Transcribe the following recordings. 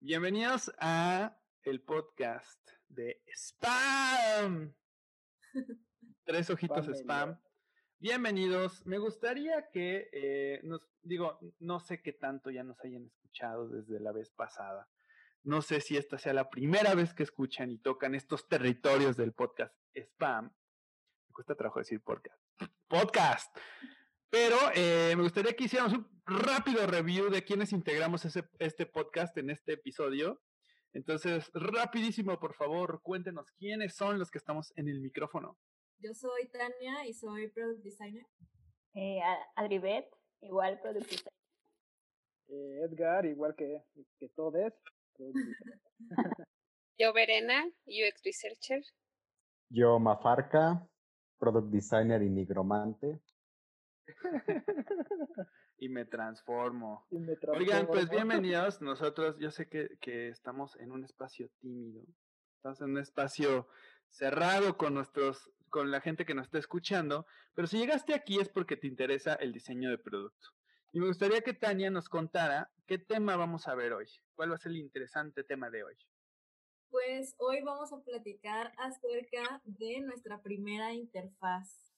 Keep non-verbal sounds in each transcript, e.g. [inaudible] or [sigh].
Bienvenidos a el podcast de Spam. [laughs] Tres ojitos spam. Bienvenidos. Me gustaría que eh, nos digo, no sé qué tanto ya nos hayan escuchado desde la vez pasada. No sé si esta sea la primera vez que escuchan y tocan estos territorios del podcast spam. Me cuesta trabajo decir podcast. Podcast. Pero eh, me gustaría que hiciéramos un rápido review de quiénes integramos este podcast en este episodio. Entonces, rapidísimo, por favor, cuéntenos quiénes son los que estamos en el micrófono. Yo soy Tania y soy product designer. Eh, Adribet, igual product designer. Eh, Edgar, igual que, que todos. [laughs] Yo Verena, UX researcher. Yo Mafarca, product designer y nigromante. [laughs] y me transformo. Oigan, pues bienvenidos. Nosotros, yo sé que, que, estamos en un espacio tímido. Estamos en un espacio cerrado con nuestros, con la gente que nos está escuchando. Pero si llegaste aquí es porque te interesa el diseño de producto. Y me gustaría que Tania nos contara qué tema vamos a ver hoy. ¿Cuál va a ser el interesante tema de hoy? Pues hoy vamos a platicar acerca de nuestra primera interfaz.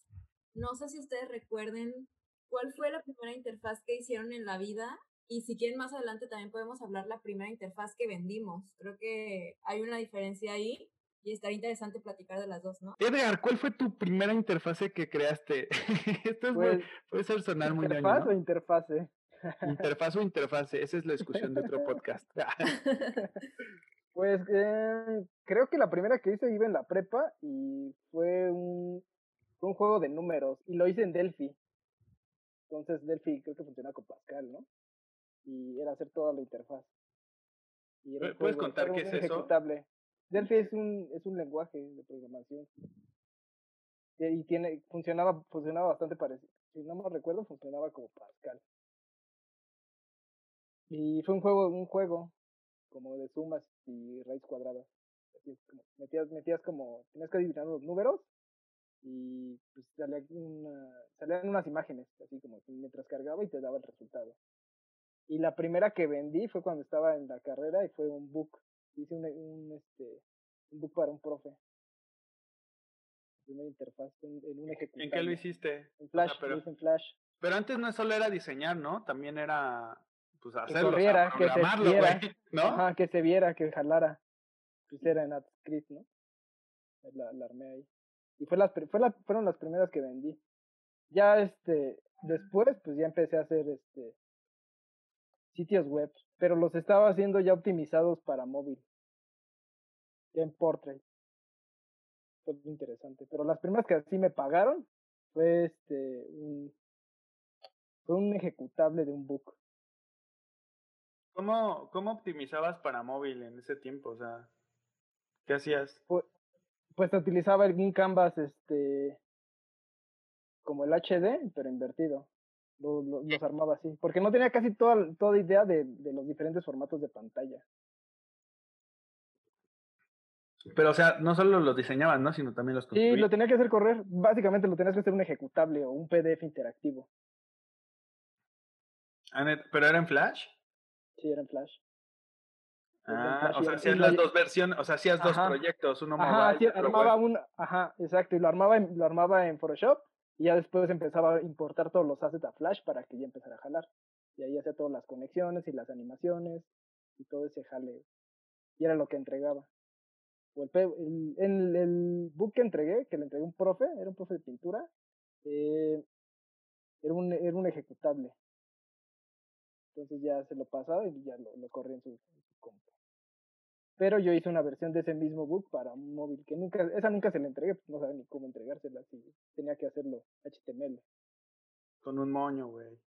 No sé si ustedes recuerden cuál fue la primera interfaz que hicieron en la vida y si quieren más adelante también podemos hablar la primera interfaz que vendimos. Creo que hay una diferencia ahí y estaría interesante platicar de las dos, ¿no? Edgar, ¿cuál fue tu primera interfase que creaste? [laughs] Esto pues, puede ser sonar muy ¿Interfaz o interfase? Interfaz o interfase, esa es la discusión de otro [laughs] podcast. [laughs] pues eh, creo que la primera que hice iba en la prepa y fue un fue un juego de números y lo hice en Delphi. Entonces Delphi creo que funciona con Pascal, ¿no? Y era hacer toda la interfaz. ¿Puedes contar qué es ejecutable. eso? Delphi es un, es un lenguaje de programación. Y tiene, funcionaba, funcionaba bastante parecido. Si no me recuerdo, funcionaba como Pascal. Y fue un juego, un juego como de sumas y raíz cuadrada. Así como, metías, metías como, tenías que adivinar los números y pues salía una, salían unas imágenes, así como mientras cargaba y te daba el resultado. Y la primera que vendí fue cuando estaba en la carrera y fue un book. Hice un, un este, un book para un profe. Una interfaz en, un ejecutivo. ¿En qué lo hiciste? En Flash, pero, en Flash. Pero antes no solo era diseñar, ¿no? También era pues hacerlo, que, que se viera, [laughs] ¿no? Ajá, que se viera, que jalara. Pues era en AdScript, ¿no? La, la armé ahí. Y fue las, fue la, fueron las primeras que vendí. Ya este, después, pues ya empecé a hacer este sitios web, pero los estaba haciendo ya optimizados para móvil. Ya en Portrait. Fue muy interesante. Pero las primeras que así me pagaron fue este un fue un ejecutable de un book. ¿Cómo, ¿Cómo optimizabas para móvil en ese tiempo? O sea, ¿qué hacías? Pues, pues utilizaba el Canvas este como el HD, pero invertido. los armaba así, porque no tenía casi toda, toda idea de, de los diferentes formatos de pantalla. Pero, o sea, no solo los diseñaban, ¿no? Sino también los construían. Sí, lo tenía que hacer correr. Básicamente lo tenías que hacer un ejecutable o un PDF interactivo. ¿Pero era en Flash? Sí, era en Flash. Ah, o sea, hacías las dos versiones, o sea, hacías dos proyectos, uno ajá, armaba un, ajá, exacto, y lo armaba, en, lo armaba en Photoshop y ya después empezaba a importar todos los assets a Flash para que ya empezara a jalar. Y ahí hacía todas las conexiones y las animaciones y todo ese jale. Y era lo que entregaba. O el, el, el, book que entregué, que le entregué un profe, era un profe de pintura, eh, era, un, era un ejecutable. Entonces ya se lo pasaba y ya lo, lo corría en su, pero yo hice una versión de ese mismo book para un móvil que nunca, esa nunca se la entregué, pues no sabía ni cómo entregársela, así tenía que hacerlo HTML. Con un moño, güey.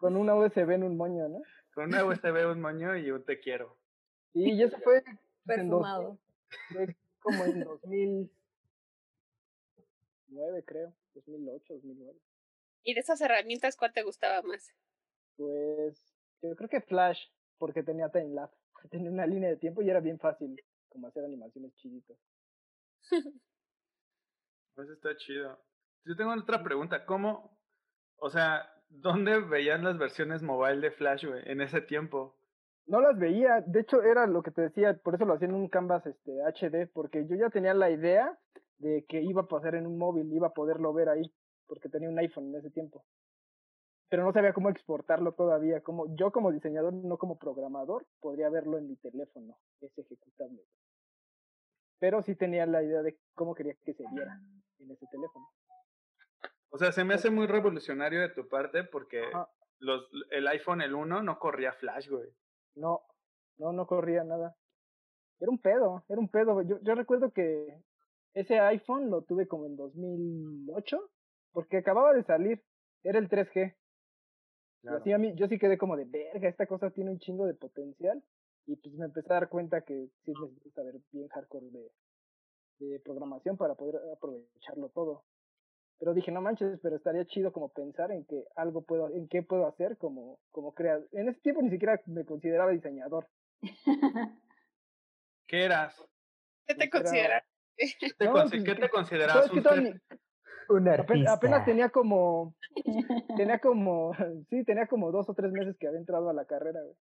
con, una USB en un moño, ¿no? Con una USB en un moño y un te quiero. Sí, y eso fue perfumado. fue como en 2009, creo, 2008, 2009. ¿Y de esas herramientas cuál te gustaba más? Pues yo creo que Flash, porque tenía timelapse, [laughs] tenía una línea de tiempo y era bien fácil como hacer animaciones chiditas. [laughs] Pues está chido. Yo tengo otra pregunta. ¿Cómo, o sea, dónde veían las versiones mobile de Flash, güey, en ese tiempo? No las veía, de hecho era lo que te decía, por eso lo hacía en un canvas este HD, porque yo ya tenía la idea de que iba a pasar en un móvil, iba a poderlo ver ahí, porque tenía un iPhone en ese tiempo. Pero no sabía cómo exportarlo todavía, como yo como diseñador, no como programador, podría verlo en mi teléfono, ese ejecutable. Pero sí tenía la idea de cómo quería que se viera en ese teléfono. O sea, se me hace muy revolucionario de tu parte porque Ajá. los, el iPhone, el 1, no corría Flash, güey. No, no, no corría nada. Era un pedo, era un pedo. Yo, yo recuerdo que ese iPhone lo tuve como en 2008, porque acababa de salir, era el 3G. Y Claro. así a mí, yo sí quedé como de verga, esta cosa tiene un chingo de potencial. Y pues me empecé a dar cuenta que sí necesito saber bien hardcore de, de programación para poder aprovecharlo todo. Pero dije, no manches, pero estaría chido como pensar en que algo puedo, en qué puedo hacer como, como crear. En ese tiempo ni siquiera me consideraba diseñador. [laughs] ¿Qué eras? ¿Qué te Pues era- consideras? [laughs] ¿Qué te, No, consi- pues, qué te considerabas? un toda ser- mi- Un artista. apenas tenía como, [laughs] tenía como, [laughs] sí, tenía como dos o tres meses que había entrado a la carrera, güey.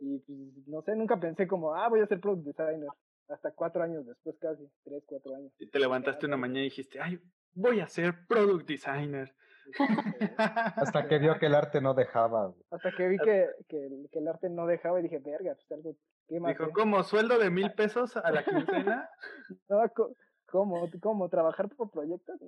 Y pues, no sé, nunca pensé como, ah, voy a ser product designer. Hasta cuatro años después casi, tres, cuatro años. Y te levantaste una mañana y dijiste, ay, voy a ser product designer. Este, [laughs] Hasta que vio que el arte no dejaba. güey. Hasta que vi que, que, el, que el arte no dejaba y dije, verga, pues algo, ¿qué más? Dijo, sé?". ¿cómo? ¿Sueldo de mil pesos a la quincena? No, co- ¿cómo? ¿Cómo? ¿Trabajar por proyectos? [laughs]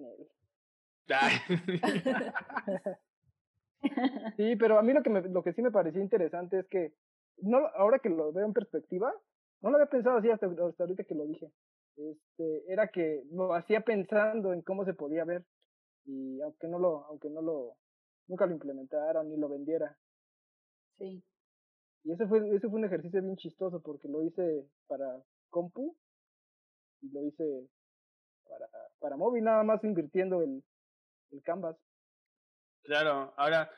Sí, pero a mí lo que, me, lo que sí me pareció interesante es que, no, lo- ahora que lo veo en perspectiva, no lo había pensado así hasta, hasta ahorita que lo dije. Este, era que lo hacía pensando en cómo se podía ver y aunque no lo, aunque no lo, nunca lo implementara ni lo vendiera. Sí. Y ese fue, ese fue un ejercicio bien chistoso porque lo hice para compu y lo hice para, para móvil, nada más invirtiendo el, el canvas. Claro, ahora,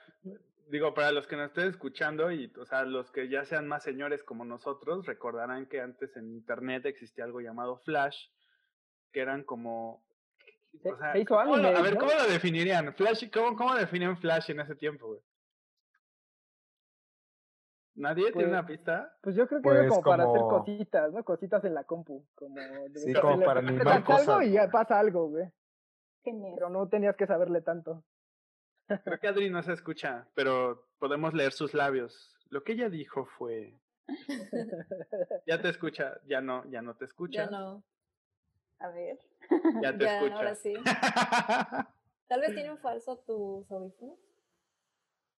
digo, para los que nos estén escuchando y, o sea, los que ya sean más señores como nosotros, recordarán que antes en Internet existía algo llamado Flash, que eran como... Se, o sea, se hizo ¿cómo lo- anime, a ver, ¿no? ¿cómo lo definirían? Flash, ¿cómo, ¿Cómo definen Flash en ese tiempo, güey? ¿Nadie tiene una Pues, pista? Pues yo creo que era Pues como, para hacer cositas, ¿no? Cositas en la compu. Como de Sí, como para le animar das algo cosas, y ya pasa algo, güey. Genial. Pero no tenías que saberle tanto. Creo que Adri no se escucha, pero podemos leer sus labios. Lo que ella dijo fue... Ya te escucha, ya no, ya no te escucha. Ya no. A ver. Ya [laughs] te Ya, escucha. ahora sí. [laughs] Tal vez tienen falso tus audífonos.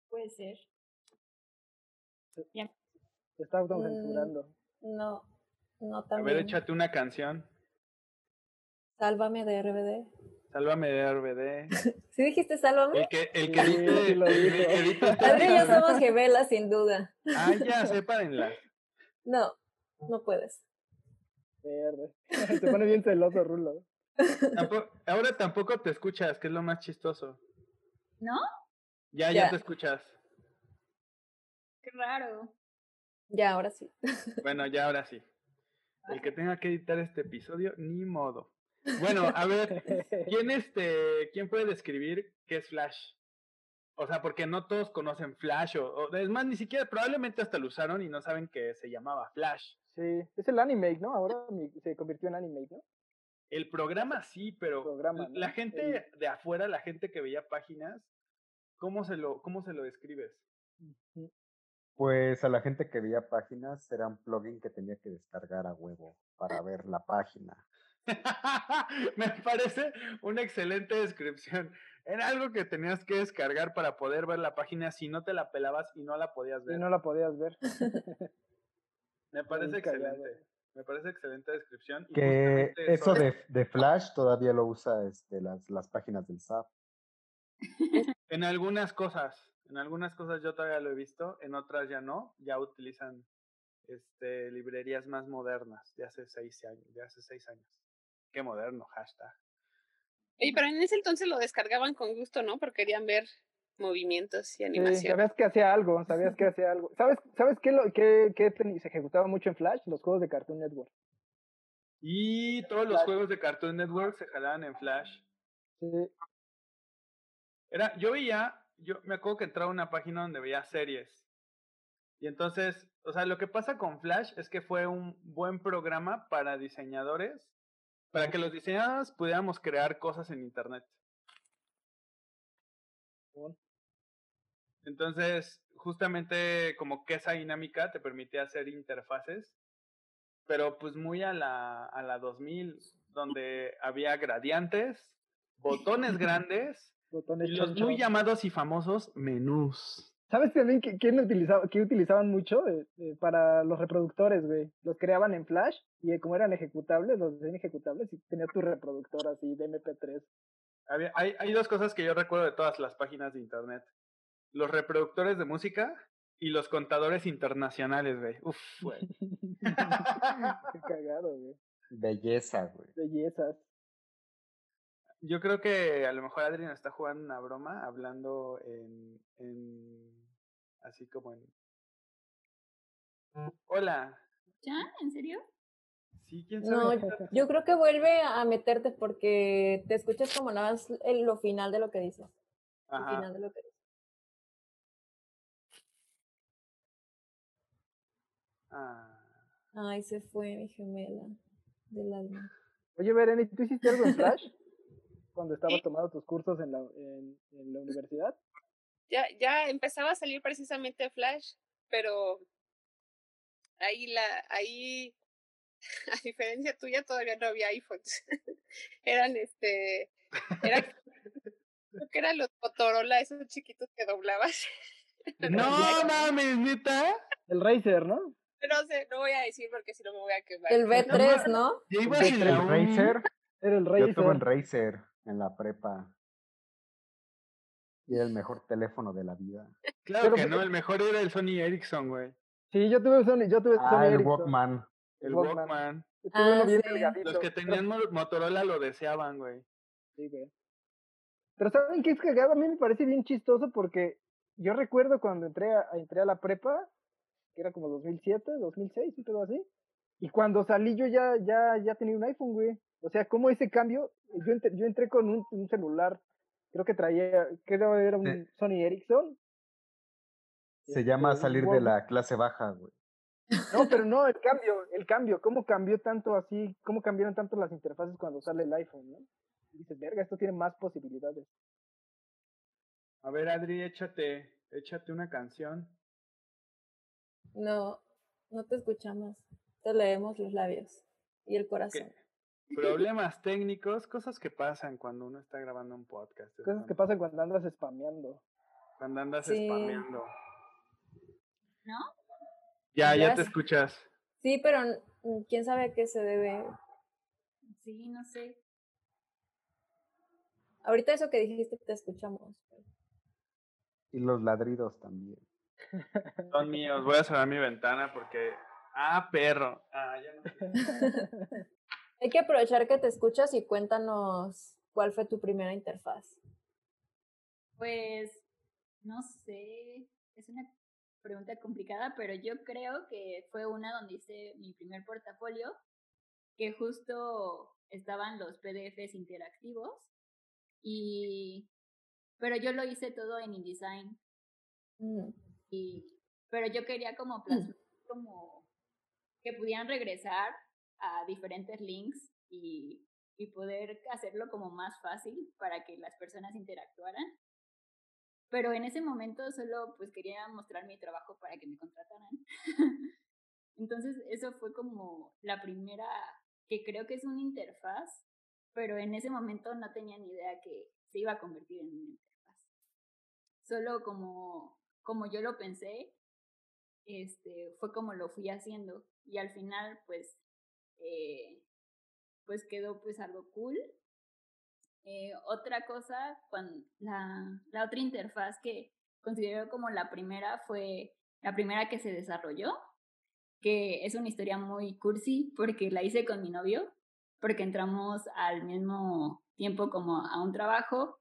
Puede ser. Se está Mm. autocensurando. No, no A ver, también. échate una canción. Sálvame de RBD. Sálvame de RBD. [laughs] ¿Sí dijiste sálvame? El que, el que Sí, edite, sí lo el que Adri y yo somos gemelas, sin duda. Ah, ya, séparenla. No, no puedes. Verde. [laughs] Se pone bien celoso, Rulo. Tampo- ahora tampoco te escuchas, que es lo más chistoso. ¿No? Ya, ya, Ya. te escuchas. Qué raro. Ya, ahora sí. [laughs] Bueno, ya ahora sí. El que tenga que editar este episodio, ni modo. Bueno, a ver, ¿quién [laughs] este, quién puede describir qué es Flash? O sea, porque no todos conocen Flash, o, o- es más, ni siquiera, probablemente hasta lo usaron y no saben que se llamaba Flash. Sí, es el animate, ¿no? Ahora mi- se convirtió en animate, ¿no? El programa sí, pero Programa, la gente de afuera, la gente que veía páginas, ¿cómo se lo, cómo se lo describes? Pues a la gente que veía páginas era un plugin que tenía que descargar a huevo para ver la página. [laughs] Me parece una excelente descripción. Era algo que tenías que descargar para poder ver la página si no te la pelabas y no la podías ver. Y no la podías ver. [laughs] Me [laughs] parece excelente. Me parece excelente descripción. y Que eso es- de, de Flash todavía lo usa este, las, las páginas del SAP. En algunas cosas, en algunas cosas yo todavía lo he visto, en otras ya no, ya utilizan este, librerías más modernas de hace seis años, de hace seis años. Qué moderno, hashtag. Oye, pero en ese entonces lo descargaban con gusto, ¿no? Porque querían ver movimientos y Sí, animación. sabías que hacía algo, sabías que [laughs] hacía algo. ¿Sabes, sabes qué, lo, qué, qué teni- se ejecutaba mucho en Flash? Los juegos de Cartoon Network. Y todos los juegos de Cartoon Network se jalaban en Flash. Sí, Era, yo veía, yo me acuerdo que entraba a una página donde veía series. Y entonces, o sea, lo que pasa con Flash es que fue un buen programa para diseñadores, para que los diseñadores pudiéramos crear cosas en internet. Entonces, justamente como que esa dinámica te permitía hacer interfaces, pero pues muy a la, a la 2000, donde había gradientes, botones [laughs] grandes botones y los muy llamados y famosos menús. ¿Sabes también que, quién utilizaba, qué utilizaban mucho Eh, eh, para los reproductores, güey? Los creaban en Flash y eh, como eran ejecutables, los hacían ejecutables y tenía tu reproductor así de MP3. Había- hay, hay dos cosas que yo recuerdo de todas las páginas de internet. Los reproductores de música y los contadores internacionales, güey. Uf, güey. [laughs] Qué cagado, güey. Belleza, güey. Bellezas. Yo creo que a lo mejor Adrián está jugando una broma hablando en, en así como en Hola. ¿Ya? ¿En serio? Sí, quién No, sabe. yo creo que vuelve a meterte porque te escuchas como nada más el- lo final de lo que dices. El Ajá. final de lo que dices. Ah. Ay, se fue mi gemela del alma. Oye, Bereni, ¿tú hiciste algo en Flash? Cuando estabas tomando tus cursos en la, en, en la universidad. Ya, ya empezaba a salir precisamente Flash, pero ahí la, ahí, [laughs] a diferencia tuya, todavía no había iPhones. [laughs] eran este, era, [laughs] creo que eran los Motorola, esos chiquitos que doblabas. No mames, neta. El Razer, ¿no? No sé, no voy a decir porque si no me voy a quemar. El No, B3, ¿no? Ya ibas ¿El en la uni. Razer, Era el yo tuve un Razer. En la prepa. Y era el mejor teléfono de la vida. Claro Pero que no, el mejor era el Sony Ericsson, güey. Sí, yo tuve Sony, yo tuve Sony Ah, el Ericsson. Walkman. El Walkman. Walkman. Ah, bien sí. Los que tenían mo- Motorola lo deseaban, güey. Sí, güey. Pero ¿saben qué es cagado? A mí me parece bien chistoso porque yo recuerdo cuando entré a, entré a la prepa, que era como 2007, 2006, un pedo así. Y cuando salí yo ya, ya, ya tenía un iPhone, güey. O sea, como ese cambio, yo entré, yo entré con un, un celular, creo que traía, creo que era un Sí. Sony Ericsson. Se llama Este, un salir de la clase baja, güey. No, pero no, el cambio, el cambio, cómo cambió tanto así, cómo cambiaron tanto las interfaces cuando sale el iPhone, ¿no? Y dices, verga, esto tiene más posibilidades. A ver, Adri, échate, échate una canción. No, no te escuchamos. Te leemos los labios y el corazón. [laughs] Problemas técnicos, cosas que pasan cuando uno está grabando un podcast. Cosas que pasan cuando andas spameando. Cuando andas Sí. spameando. ¿No? Ya, ya Ya te escuchas. Sí, pero quién sabe a qué se debe. Sí, no sé. Ahorita eso que dijiste te escuchamos. Y los ladridos también. Son míos. Voy a cerrar mi ventana porque. Ah, perro. Ah, ya no. [laughs] Hay que aprovechar que te escuchas y cuéntanos cuál fue tu primera interfaz. Pues, no sé, es una pregunta complicada, pero yo creo que fue una donde hice mi primer portafolio, que justo estaban los PDFs interactivos, y, pero yo lo hice todo en InDesign, Mm, y, pero yo quería como plasmar, como que pudieran regresar a diferentes links y, y poder hacerlo como más fácil para que las personas interactuaran. Pero en ese momento solo pues quería mostrar mi trabajo para que me contrataran. [laughs] Entonces eso fue como la primera, que creo que es una interfaz, pero en ese momento no tenía ni idea que se iba a convertir en una interfaz. Solo como, como yo lo pensé, este, fue como lo fui haciendo y al final pues, eh, pues quedó pues algo cool. Eh, otra cosa, cuando la, la otra interfaz que considero como la primera fue la primera que se desarrolló, que es una historia muy cursi porque la hice con mi novio, porque entramos al mismo tiempo como a un trabajo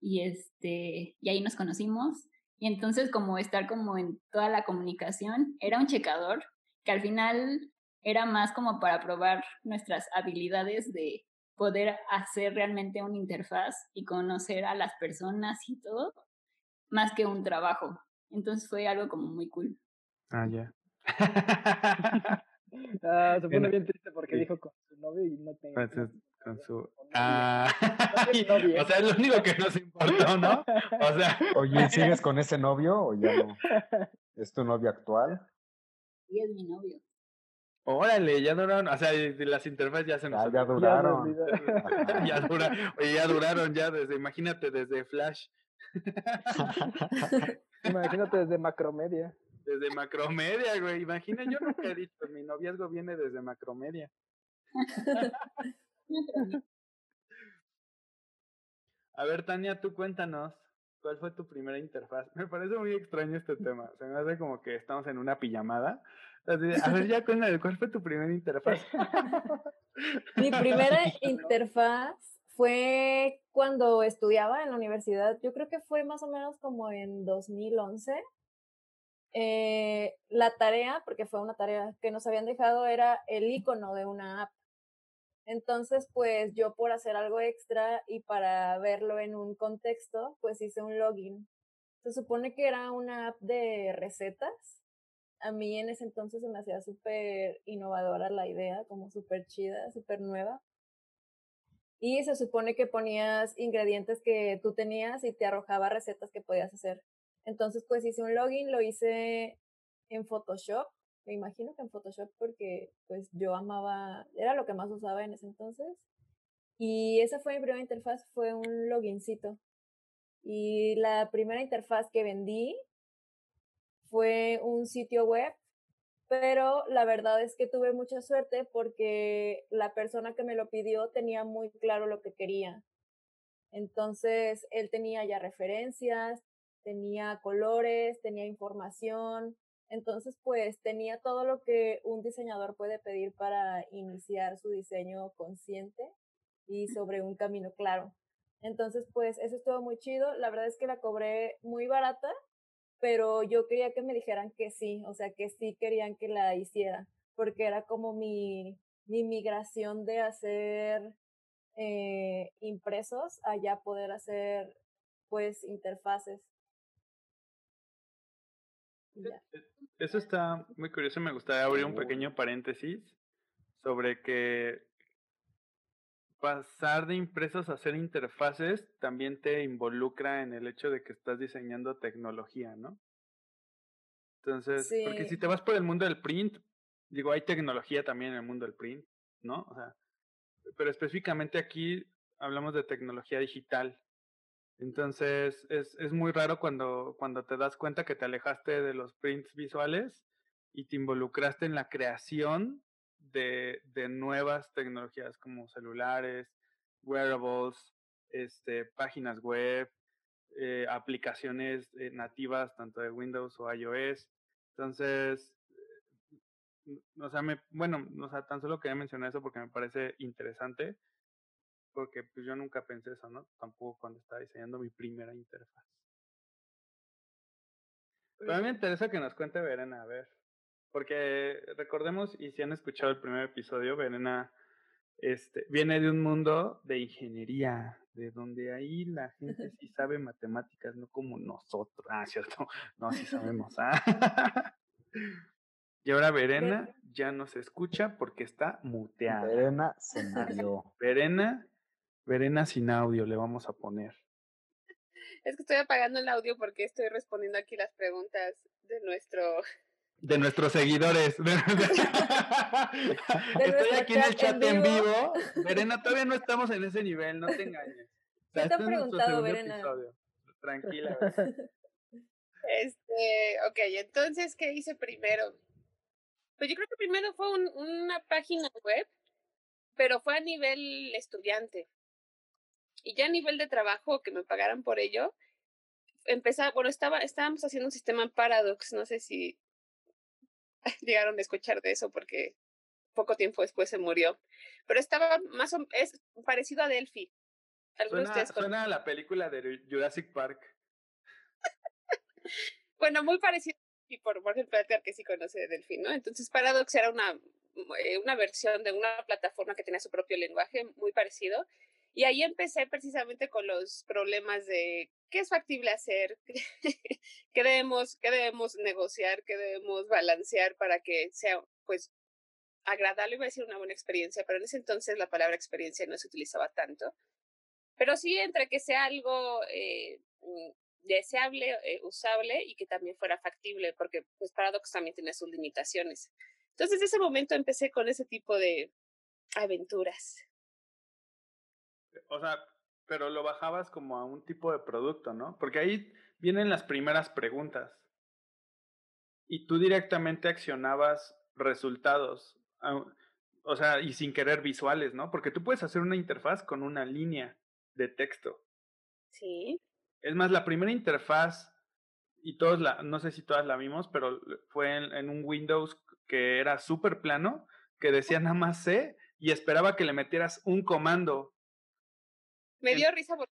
y este y ahí nos conocimos y entonces como estar como en toda la comunicación era un checador que al final era más como para probar nuestras habilidades de poder hacer realmente una interfaz y conocer a las personas y todo, más que un trabajo. Entonces fue algo como muy cool. Ah, ya. [laughs] ah, se pone bien triste porque dijo con su novio y no tengo. Pues con su. Ah. [laughs] [laughs] o sea, es lo único que nos importó, ¿no? O sea. Oye, ¿sigues con ese novio o ya no? ¿Es tu novio actual? Sí, es mi novio. Órale, ya duraron, o sea, las interfaces ya se nos... Ah, ya duraron. Ya, [laughs] duraron. Oye, ya duraron, ya desde, imagínate, desde Flash. [laughs] imagínate desde Macromedia. Desde Macromedia, güey. Imagina, yo nunca he dicho, mi noviazgo viene desde Macromedia. [laughs] A ver, Tania, tú cuéntanos, ¿cuál fue tu primera interfaz? [laughs] Me parece muy extraño este tema. Se me hace como que estamos en una pijamada a ver, ya [laughs] cuéntame, ¿cuál fue tu primera interfaz? [laughs] Mi primera interfaz fue cuando estudiaba en la universidad. Yo creo que fue más o menos como en 2011. Eh, la tarea, porque fue una tarea que nos habían dejado, era el icono de una app. Entonces, pues yo por hacer algo extra y para verlo en un contexto, pues hice un login. Se supone que era una app de recetas a mí en ese entonces se me hacía súper innovadora la idea, como súper chida, súper nueva. Y se supone que ponías ingredientes que tú tenías y te arrojaba recetas que podías hacer. Entonces, pues hice un login, lo hice en Photoshop. Me imagino que en Photoshop porque pues yo amaba, era lo que más usaba en ese entonces. Y esa fue mi primera interfaz, fue un logincito. Y la primera interfaz que vendí fue un sitio web, pero la verdad es que tuve mucha suerte porque la persona que me lo pidió tenía muy claro lo que quería. Entonces, él tenía ya referencias, tenía colores, tenía información. Entonces, pues tenía todo lo que un diseñador puede pedir para iniciar su diseño consciente y sobre un camino claro. Entonces, pues eso estuvo muy chido. La verdad es que la cobré muy barata pero yo quería que me dijeran que sí, o sea, que sí querían que la hiciera, porque era como mi, mi migración de hacer eh, impresos a ya poder hacer pues interfaces. E, e, eso está muy curioso, me gustaría abrir un pequeño paréntesis sobre que pasar de impresos a hacer interfaces también te involucra en el hecho de que estás diseñando tecnología, ¿no? Entonces, porque si te vas por el mundo del print, digo, hay tecnología también en el mundo del print, ¿no? O sea, pero específicamente aquí hablamos de tecnología digital. Entonces, es, es muy raro cuando, cuando te das cuenta que te alejaste de los prints visuales y te involucraste en la creación de, de nuevas tecnologías como celulares, wearables, este, páginas web, eh, aplicaciones eh, nativas tanto de Windows o iOS. Entonces, o sea, me, bueno, o sea, tan solo quería mencionar eso porque me parece interesante, porque pues yo nunca pensé eso, ¿no? Tampoco cuando estaba diseñando mi primera interfaz. Pero a mí me interesa que nos cuente Verena, a ver, porque recordemos, y si han escuchado el primer episodio, Verena este, viene de un mundo de ingeniería, de donde ahí la gente [laughs] sí sabe matemáticas, no como nosotros. Ah, cierto, [laughs] no, sí [laughs] sabemos. Ah. Y ahora Verena ya no se escucha porque está muteada. Verena se murió. Verena, Verena sin audio le vamos a poner. Es que estoy apagando el audio porque estoy respondiendo aquí las preguntas de nuestro de nuestros seguidores. [laughs] Estoy aquí en el chat en vivo. Verena, todavía no [laughs] estamos en ese nivel, no te engañes. te ha preguntado, Verena? Tranquila. [laughs] Este, ok, entonces, ¿qué hice primero? Pues yo creo que primero fue una página web, pero fue a nivel estudiante. Y ya a nivel de trabajo, que me pagaran por ello, empezaba, bueno, estaba, estábamos haciendo un sistema en Paradox, no sé si [laughs] llegaron a escuchar de eso porque poco tiempo después se murió. Pero estaba más o es parecido a Delphi. Suena, suena a la película de Jurassic Park. bueno, muy parecido y por, por ejemplo, que sí conoce de Delphi, ¿no? Entonces Paradox era una, eh, una versión de una plataforma que tenía su propio lenguaje muy parecido. Y ahí empecé precisamente con los problemas de qué es factible hacer, [laughs] qué debemos, qué debemos negociar, qué debemos balancear para que sea, pues, agradable, iba a decir una buena experiencia, pero en ese entonces la palabra experiencia no se utilizaba tanto. Pero sí entre que sea algo eh, mm, deseable, eh, usable y que también fuera factible, porque pues Paradox también tiene sus limitaciones. Entonces, en ese momento empecé con ese tipo de aventuras. O sea, pero lo bajabas como a un tipo de producto, ¿no? Porque ahí vienen las primeras preguntas. Y tú directamente accionabas resultados, o sea, y sin querer visuales, ¿no? Porque tú puedes hacer una interfaz con una línea de texto. Sí. Es más, la primera interfaz, y todos la, no sé si todas la vimos, pero fue en, un Windows que era súper plano, que decía nada más C y esperaba que le metieras un comando. Me dio risa porque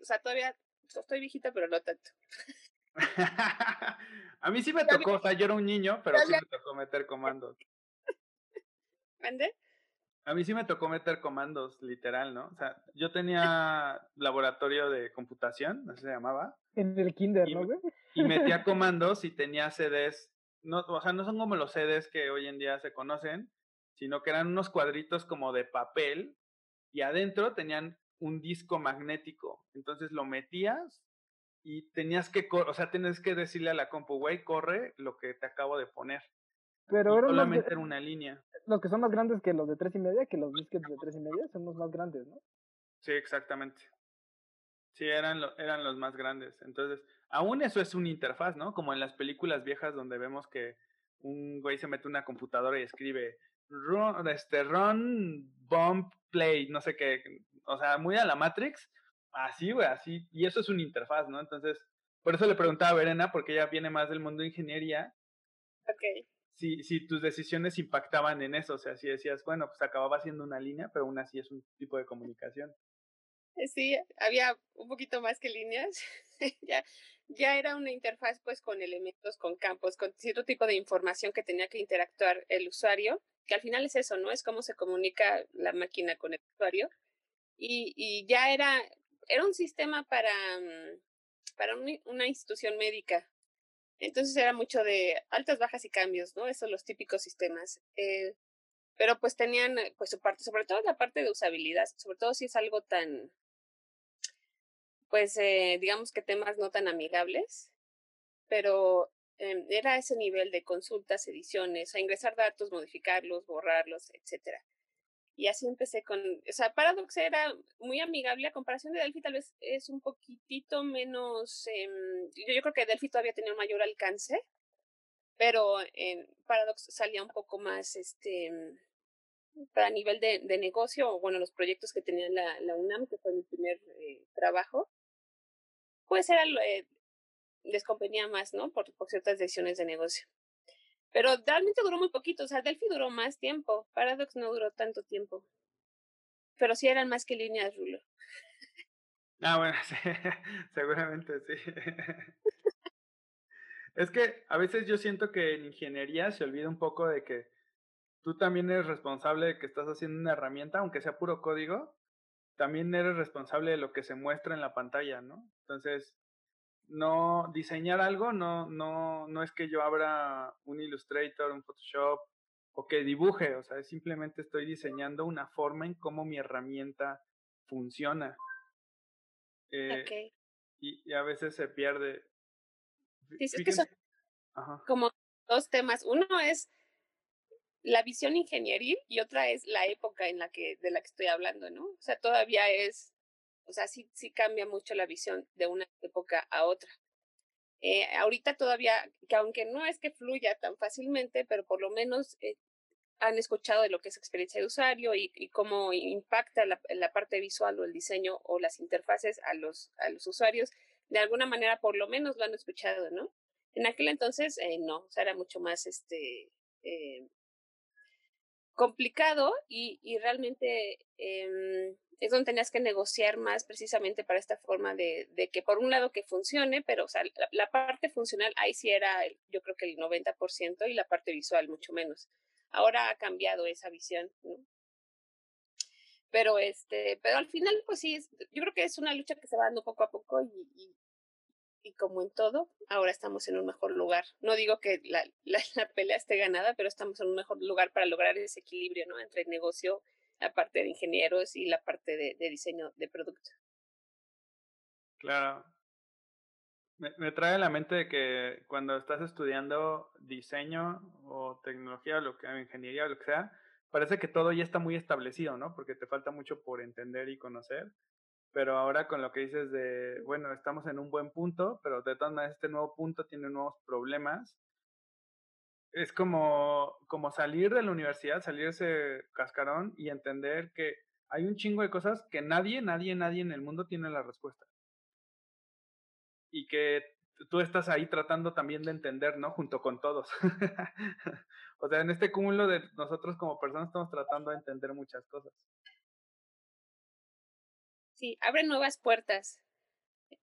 o sea, todavía estoy viejita, pero no tanto. [laughs] a mí sí me tocó, o sea, yo era un niño, pero sí me tocó meter comandos. [laughs] ¿Mande? A mí sí me tocó meter comandos, literal, ¿no? O sea, yo [laughs] tenía laboratorio de computación, así se llamaba. En el kinder, ¿no, güey? Y metía comandos y tenía CDs. No, o sea, no son como los CDs que hoy en día se conocen, sino que eran unos cuadritos como de papel y adentro tenían un disco magnético. Entonces lo metías y tenías que, o sea, tenías que decirle a la compu, güey, corre lo que te acabo de poner. Pero era solamente era una línea los que son más grandes que los de tres y media, que los disquets de tres y media son los más grandes, ¿no? Sí, exactamente. Sí, eran, eran los más grandes. Entonces, aún eso es una interfaz, ¿no? Como en las películas viejas donde vemos que un güey se mete una computadora y escribe run, este, run, bomb, play, no sé qué. O sea, muy a la Matrix. Así, güey, así. Y eso es una interfaz, ¿no? Entonces, por eso le preguntaba a Verena, porque ella viene más del mundo de ingeniería. Ok si, si tus decisiones impactaban en eso, o sea, si decías, bueno, pues acababa siendo una línea, pero aún así es un tipo de comunicación. Eh, sí, había un poquito más que líneas. [laughs] ya, ya era una interfaz pues con elementos, con campos, con cierto tipo de información que tenía que interactuar el usuario, que al final es eso, ¿no? Es cómo se comunica la máquina con el usuario. Y, y ya era, era un sistema para, mm, para una institución médica, entonces era mucho de altas, bajas y cambios, ¿no? Esos los típicos sistemas. Eh, pero pues tenían eh, pues su parte, sobre todo la parte de usabilidad, sobre todo si es algo tan, pues eh, digamos que temas no tan amigables, pero eh, era ese nivel de consultas, ediciones, a ingresar datos, modificarlos, borrarlos, etcétera. Y así empecé con, o sea, Paradox era muy amigable a comparación de Delphi, tal vez es un poquitito menos, eh, yo, yo, creo que Delphi todavía tenía un mayor alcance, pero en Paradox salía un poco más, este, para nivel de, de negocio, o bueno, los proyectos que tenía la, la UNAM, que fue mi primer eh, trabajo, pues era, eh, les convenía más, ¿no? Por, por ciertas decisiones de negocio. Pero realmente duró muy poquito, o sea, Delphi duró más tiempo, Paradox no duró tanto tiempo. Pero sí eran más que líneas, Rulo. Ah, bueno, [laughs] sí, seguramente sí. [laughs] es que a veces yo siento que en ingeniería se olvida un poco de que tú también eres responsable de que estás haciendo una herramienta, aunque sea puro código, también eres responsable de lo que se muestra en la pantalla, ¿no? Entonces, no diseñar algo no, no, no es que yo abra un Illustrator, un Photoshop o que dibuje, o sea, simplemente estoy diseñando una forma en cómo mi herramienta funciona. Eh, y, a veces se pierde. Dices que son como dos temas. Uno es la visión ingenieril y otra es la época en la que, de la que estoy hablando, ¿no? O sea, todavía es o sea, sí, sí cambia mucho la visión de una época a otra. Eh, ahorita todavía, que aunque no es que fluya tan fácilmente, pero por lo menos eh, han escuchado de lo que es experiencia de usuario y, cómo impacta la, la, parte visual o el diseño o las interfaces a los, a los usuarios, de alguna manera por lo menos lo han escuchado, ¿no? En aquel entonces, eh, no, o sea, era mucho más este, complicado y, y realmente eh, es donde tenías que negociar más precisamente para esta forma de, de que por un lado que funcione, pero o sea, la, parte funcional ahí sí era yo creo que el 90% y la parte visual mucho menos. Ahora ha cambiado esa visión, ¿no? Pero este, pero al final, pues sí, yo creo que es una lucha que se va dando poco a poco y, y, y como en todo, ahora estamos en un mejor lugar. No digo que la, [laughs] la, la, pelea esté ganada, pero estamos en un mejor lugar para lograr ese equilibrio, ¿no? Entre el negocio, la parte de ingenieros y la parte de, de diseño de producto. Claro. Me, me, trae a la mente de que cuando estás estudiando diseño o tecnología o lo que ingeniería o lo que sea, parece que todo ya está muy establecido, ¿no? Porque te falta mucho por entender y conocer pero ahora con lo que dices de, bueno, estamos en un buen punto, pero de todas maneras este nuevo punto tiene nuevos problemas. Es como, como salir de la universidad, salir de ese cascarón y entender que hay un chingo de cosas que nadie, nadie, nadie en el mundo tiene la respuesta. Y que tú estás ahí tratando también de entender, ¿no? Junto con todos. [laughs] o sea, en este cúmulo de nosotros como personas estamos tratando de entender muchas cosas. Sí, abre nuevas puertas.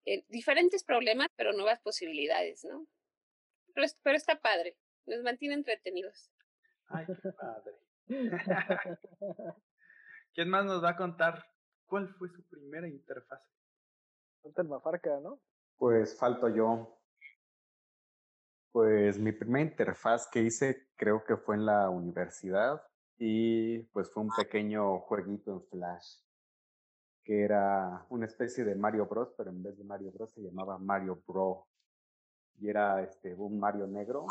Eh, diferentes problemas, pero nuevas posibilidades, ¿no? Pero está padre. Nos mantiene entretenidos. Ay, qué padre. [laughs] ¿Quién más nos va a contar cuál fue su primera interfaz? Falta el Mafarca, ¿no? Pues falto yo. Pues mi primera interfaz que hice creo que fue en la universidad y pues fue un pequeño jueguito en Flash que era una especie de Mario Bros, pero en vez de Mario Bros se llamaba Mario Bro. Y era este, un Mario negro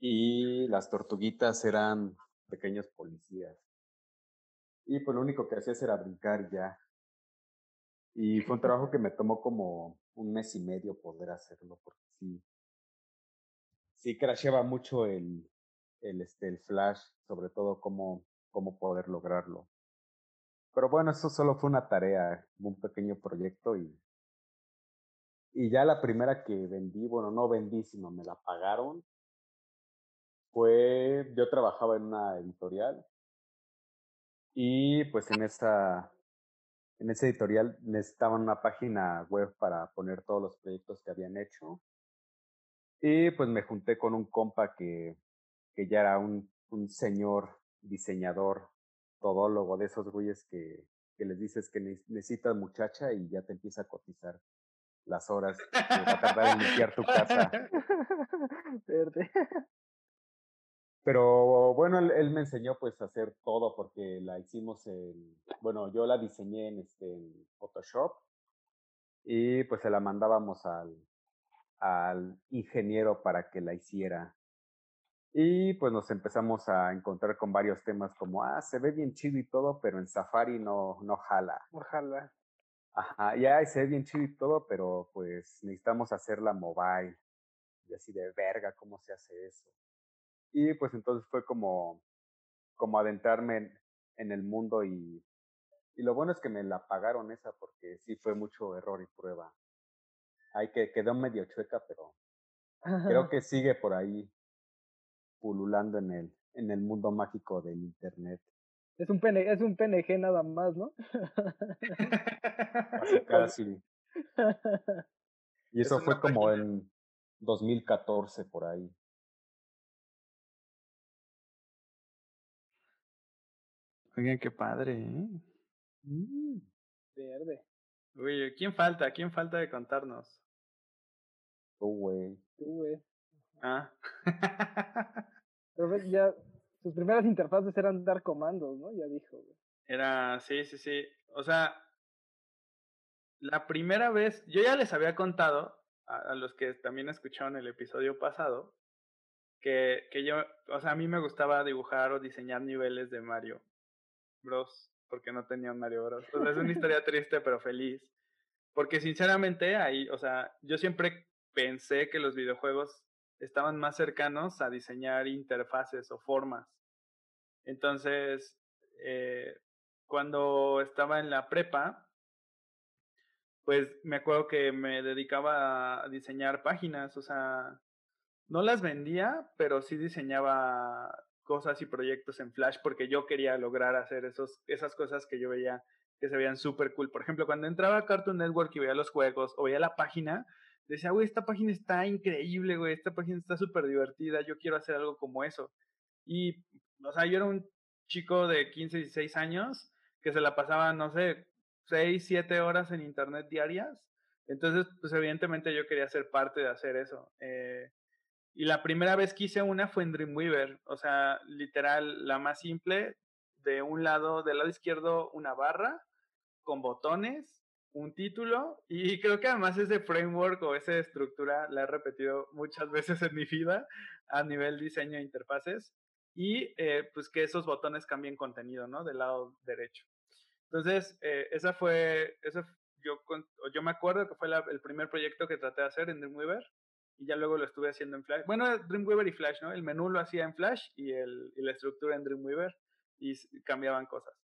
y las tortuguitas eran pequeños policías. Y pues lo único que hacías era brincar ya. Y fue un trabajo que me tomó como un mes y medio poder hacerlo, porque sí, sí crasheaba mucho el, el, este, el flash, sobre todo cómo, cómo poder lograrlo. Pero bueno, eso solo fue una tarea, un pequeño proyecto y, y ya la primera que vendí, bueno, no vendí, sino me la pagaron, fue, yo trabajaba en una editorial y pues en esa, en esa editorial necesitaban una página web para poner todos los proyectos que habían hecho. Y pues me junté con un compa que, que ya era un, un señor diseñador todólogo, de esos güeyes que, que les dices que necesitas muchacha y ya te empieza a cotizar las horas que va a tardar en limpiar tu [laughs] casa. Verde. Pero bueno, él, él, me enseñó pues a hacer todo porque la hicimos en, bueno, yo la diseñé en, este, en Photoshop y pues se la mandábamos al, al ingeniero para que la hiciera. Y pues nos empezamos a encontrar con varios temas como, ah, se ve bien chido y todo, pero en Safari no, no jala. No jala. Ajá, ya se ve bien chido y todo, pero pues necesitamos hacerla mobile. Y así de verga, ¿cómo se hace eso? Y pues entonces fue como, como adentrarme en, en el mundo y, y lo bueno es que me la pagaron esa porque sí fue mucho error y prueba. Ahí que quedó medio chueca, pero creo [laughs] que sigue por ahí pululando en el, en el mundo mágico del internet. Es un, PNG, es un PNG nada más, ¿no? [laughs] Casi, casi. [laughs] Y eso fue como en 2014 por ahí. Oigan, qué padre, ¿eh? Mm, verde. Oye, ¿quién falta? ¿Quién falta de contarnos? Tú, güey. Tú, güey. Ah. [laughs] Pero ya sus primeras interfaces eran dar comandos, ¿no? Ya dijo. Güey. Era, sí, sí, sí. O sea, la primera vez, yo ya les había contado a, a, los que también escucharon el episodio pasado, que, que yo, o sea, a mí me gustaba dibujar o diseñar niveles de Mario Bros, porque no tenía un Mario Bros. Es una historia triste pero feliz. Porque sinceramente ahí, o sea, yo siempre pensé que los videojuegos estaban más cercanos a diseñar interfaces o formas. Entonces, eh, cuando estaba en la prepa, pues me acuerdo que me dedicaba a diseñar páginas, o sea, no las vendía, pero sí diseñaba cosas y proyectos en Flash porque yo quería lograr hacer esos, esas cosas que yo veía que se veían súper cool. Por ejemplo, cuando entraba a Cartoon Network y veía los juegos o veía la página, decía, güey, esta página está increíble, güey, esta página está súper divertida, yo quiero hacer algo como eso. Y O sea, yo era un chico de 15, 16 años que se la pasaba, no sé, 6, 7 horas en internet diarias. Entonces, pues evidentemente yo quería ser parte de hacer eso. Eh, y la primera vez que hice una fue en Dreamweaver, o sea, literal, la más simple, de un lado, del lado izquierdo, una barra con botones, un título, y creo que además ese framework o esa estructura la he repetido muchas [laughs] veces en mi vida a nivel diseño de interfaces, y eh, pues que esos botones cambien contenido, ¿no? Del lado derecho. Entonces, eh, esa fue, esa, yo, yo me acuerdo que fue el primer proyecto que traté de hacer en Dreamweaver, y ya luego lo estuve haciendo en Flash. Bueno, Dreamweaver y Flash, ¿no? El menú lo hacía en Flash y, el, y la estructura en Dreamweaver y cambiaban cosas.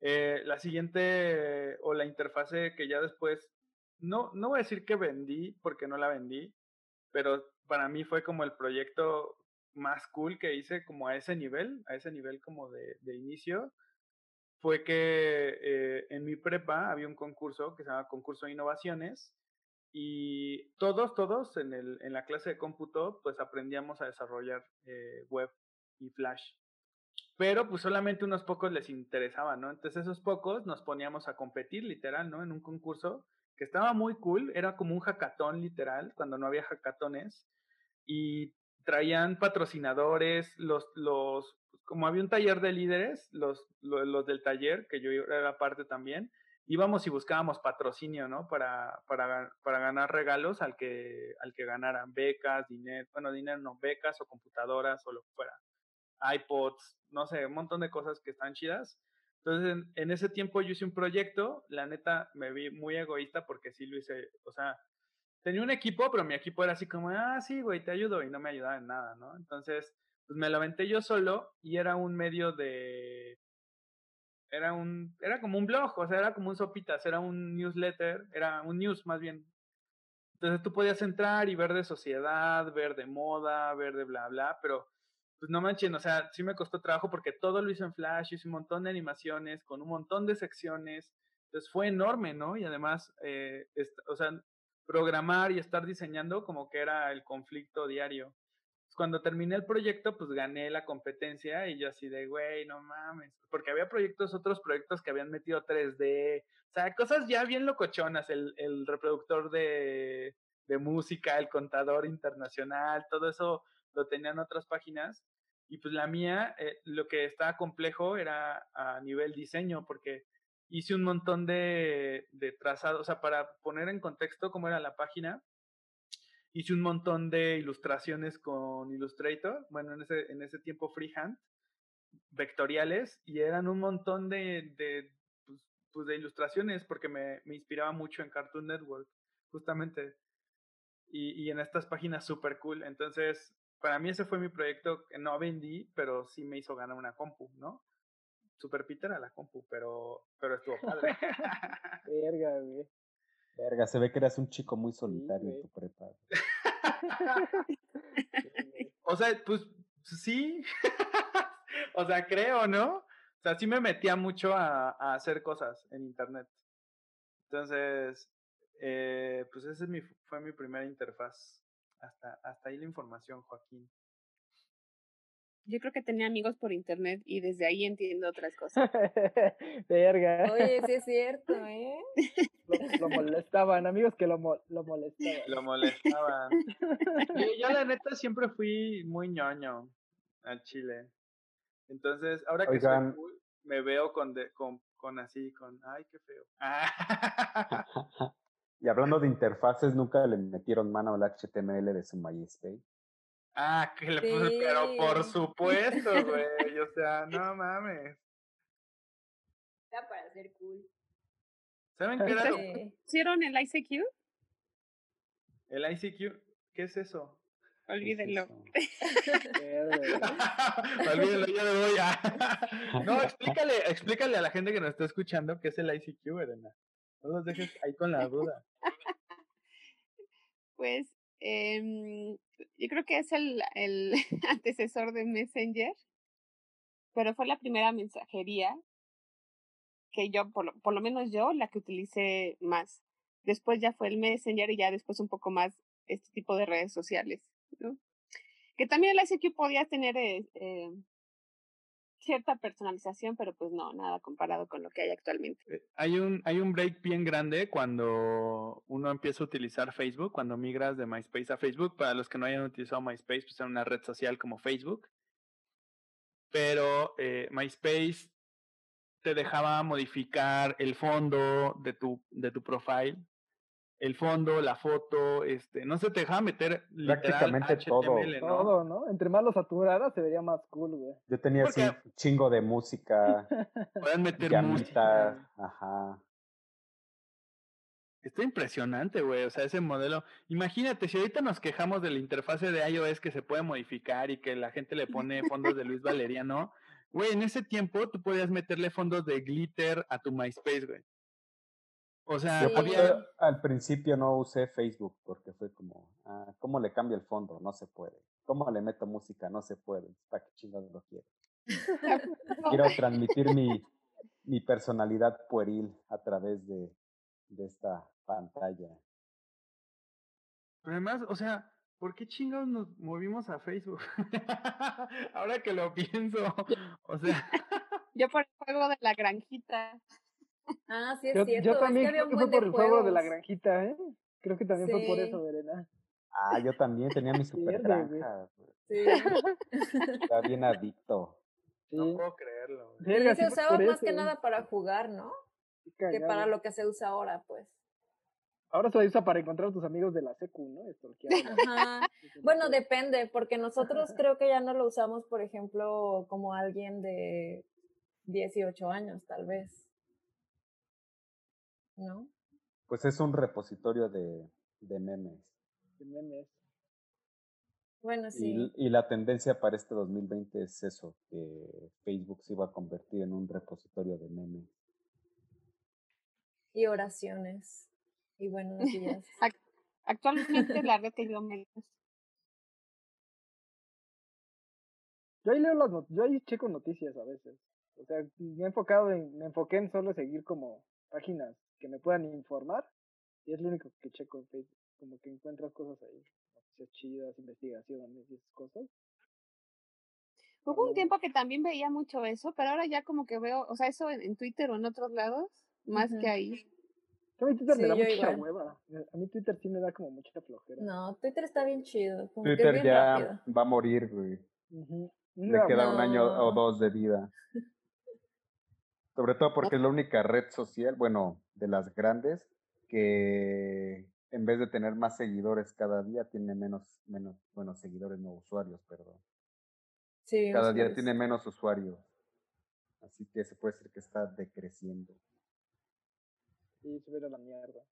Eh, la siguiente o la interfase que ya después, no, no voy a decir que vendí porque no la vendí, pero para mí fue como el proyecto más cool que hice como a ese nivel, a ese nivel como de, de inicio, fue que eh, en mi prepa había un concurso que se llama Concurso de Innovaciones y todos, todos en, el, en la clase de cómputo pues aprendíamos a desarrollar eh, web y flash pero pues solamente unos pocos les interesaba, ¿no? Entonces esos pocos nos poníamos a competir literal, ¿no? En un concurso que estaba muy cool, era como un hackatón literal, cuando no había hackatones, y traían patrocinadores, los, los, como había un taller de líderes, los, los, del taller, que yo era parte también, íbamos y buscábamos patrocinio, ¿no? Para, para, para ganar regalos al que, al que ganaran becas, dinero, bueno, dinero no, becas o computadoras o lo que fuera iPods, no sé, un montón de cosas que están chidas. Entonces, en, ese tiempo yo hice un proyecto, la neta me vi muy egoísta porque sí lo hice, o sea, tenía un equipo, pero mi equipo era así como, ah, sí, güey, te ayudo, y no me ayudaba en nada, ¿no? Entonces, pues me lo aventé yo solo y era un medio de, era un, era como un blog, o sea, era como un sopitas, era un newsletter, era un news más bien. Entonces tú podías entrar y ver de sociedad, ver de moda, ver de bla, bla, pero pues no manchen, o sea, sí me costó trabajo porque todo lo hice en Flash, hice un montón de animaciones con un montón de secciones, entonces fue enorme, ¿no? Y además, eh, o sea, programar y estar diseñando como que era el conflicto diario. Cuando terminé el proyecto, pues gané la competencia y yo así de, güey, no mames, porque había proyectos, otros proyectos que habían metido 3D, o sea, cosas ya bien locochonas, el, el reproductor de, de música, el contador internacional, todo eso lo tenían otras páginas. Y pues la mía, eh, lo que estaba complejo era a nivel diseño, porque hice un montón de, de trazados, o sea, para poner en contexto cómo era la página, hice un montón de ilustraciones con Illustrator, bueno, en ese, en ese tiempo freehand, vectoriales, y eran un montón de, de, pues, pues de ilustraciones, porque me, me, inspiraba mucho en Cartoon Network, justamente, y, y en estas páginas super cool. Entonces, para mí ese fue mi proyecto no vendí, pero sí me hizo ganar una compu, ¿no? Super Peter a la compu, pero, pero estuvo padre. [laughs] Verga, güey. Verga, se ve que eras un chico muy solitario en tu prepa. [laughs] o sea, pues sí. [laughs] o sea, creo, ¿no? O sea, sí me metía mucho a, a hacer cosas en internet. Entonces, eh, pues esa es mi, fue mi primera interfaz. Hasta, hasta ahí la información, Joaquín. Yo creo que tenía amigos por internet y desde ahí entiendo otras [laughs] cosas. Verga. Oye, sí es cierto, ¿eh? Lo, molestaban, amigos que lo, lo molestaban. Lo molestaban. yo, la neta siempre fui muy ñoño al Chile. Entonces, ahora que soy cool, me veo con, de, con, con así, con, ay, qué feo. [laughs] [laughs] Y hablando de interfaces, nunca le metieron mano al HTML de su MySpace. Ah, que le puse, pero por supuesto, güey. O sea, [laughs] no mames. Era para ser cool. ¿Saben qué era lo ¿Hicieron el ICQ? ¿El ICQ? ¿Qué es eso? Olvídenlo. Olvídenlo, [laughs] [laughs] ya me voy a. no, explícale, explícale a la gente que nos está escuchando qué es el ICQ, Elena. No los dejes ahí con la duda. Pues eh, yo creo que es el, el [laughs] antecesor de Messenger, pero fue la primera mensajería que yo, por lo, por lo menos yo, la que utilicé más. Después ya fue el Messenger y ya después un poco más este tipo de redes sociales. Que también el ICQ podía tener eh, cierta personalización, pero pues no, nada comparado con lo que hay actualmente. Eh, hay un, hay un break bien grande cuando uno empieza a utilizar Facebook, cuando migras de MySpace a Facebook. Para los que no hayan utilizado MySpace, pues es una red social como Facebook. Pero eh, MySpace te dejaba modificar el fondo de tu, de tu profile el fondo, la foto, este, no se te dejaba meter prácticamente todo. ¿no? Todo, ¿no? Entre más lo saturara se vería más cool, güey. Yo tenía así un chingo de música. [laughs] Pueden meter música. Ajá. Está impresionante, güey. O sea, ese modelo. Imagínate, si ahorita nos quejamos de la interfase de iOS que se puede modificar y que la gente le pone fondos de Luis Valeriano, güey, en ese tiempo tú podías meterle fondos de glitter a tu MySpace, güey. O sea, al principio no usé Facebook porque fue como, ah, ¿cómo le cambio el fondo? No se puede. ¿Cómo le meto música? No se puede. ¿Para qué chingados lo quiero? [laughs] quiero transmitir mi, mi personalidad pueril a través de, de esta pantalla. Pero además, o sea, ¿por qué chingados nos movimos a Facebook? [laughs] Ahora que lo pienso, o sea. [laughs] Yo por el juego de la granjita. Ah, sí, es yo, cierto. Yo también creo que fue por el juego de la granjita, ¿eh? Creo que también fue por eso, Verena. Ah, yo también tenía mi super granja. Sí. [laughs] Estaba bien adicto. No puedo creerlo. Sí, se usaba más que nada para jugar, ¿no? Que para lo que se usa ahora, pues. Ahora se usa para encontrar a tus amigos de la secu, ¿no? Ajá. [laughs] Bueno, depende, porque nosotros creo que ya no lo usamos, por ejemplo, como alguien de 18 años, tal vez. ¿No? Pues es un repositorio de, de memes. De memes. Bueno, sí. Y, la tendencia para este 2020 es eso, que Facebook se iba a convertir en un repositorio de memes. Y oraciones. Y buenos días. [laughs] Actualmente la red que yo menos. Yo ahí leo las yo ahí checo noticias a veces. O sea, me he enfocado en, me enfoqué en solo seguir como páginas que me puedan informar y es lo único que checo en Facebook, como que encuentras cosas ahí, noticias chidas, investigaciones y esas cosas. Hubo un tiempo que también veía mucho eso, pero ahora ya como que veo, o sea, eso en, Twitter o en otros lados, más que ahí. A mí Twitter me da mucha hueva. A mí Twitter sí me da como mucha flojera. No, Twitter está bien chido. Twitter ya va a morir, güey. Le queda un año o dos de vida. Sobre todo porque es la única red social, bueno, de las grandes, que en vez de tener más seguidores cada día, tiene menos, menos, bueno, seguidores, no usuarios, perdón. Sí, cada día tiene menos usuarios. Así que se puede decir que está decreciendo. Sí, se ve a la mierda.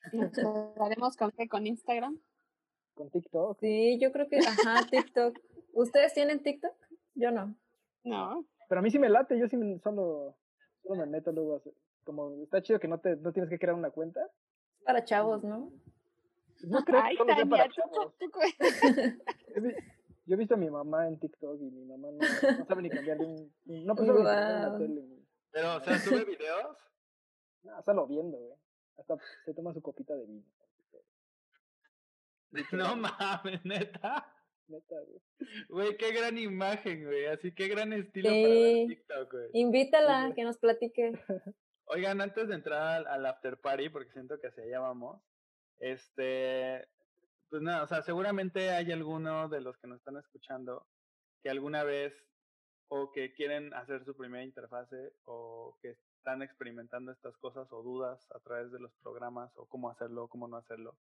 [laughs] [laughs] ¿Haremos con qué? ¿Con Instagram? ¿Con TikTok? Sí, yo creo que, ajá, TikTok. ¿Ustedes tienen TikTok? Yo no. No. Pero a mí sí me late, yo sí solo, solo me meto luego. Como está chido que no, te, no tienes que crear una cuenta. Para chavos, ¿no? No [laughs] creo que solo sea para chavos. [laughs] Yo he visto a mi mamá en TikTok y mi mamá no, sabe ni cambiar de un... No puede wow. una tele. Pero, o sea, ¿sube videos? No, solo viendo, güey. Hasta se toma su copita de vino. [laughs] No mames, neta. Neta, güey. Güey, qué gran imagen, güey. Así qué gran estilo para ver TikTok, güey. Invítala, que nos platique. [laughs] Oigan, antes de entrar al, after party, porque siento que hacia allá vamos, este, pues nada, o sea, seguramente hay alguno de los que nos están escuchando que alguna vez o que quieren hacer su primera interfase o que están experimentando estas cosas o dudas a través de los programas o cómo hacerlo, cómo no hacerlo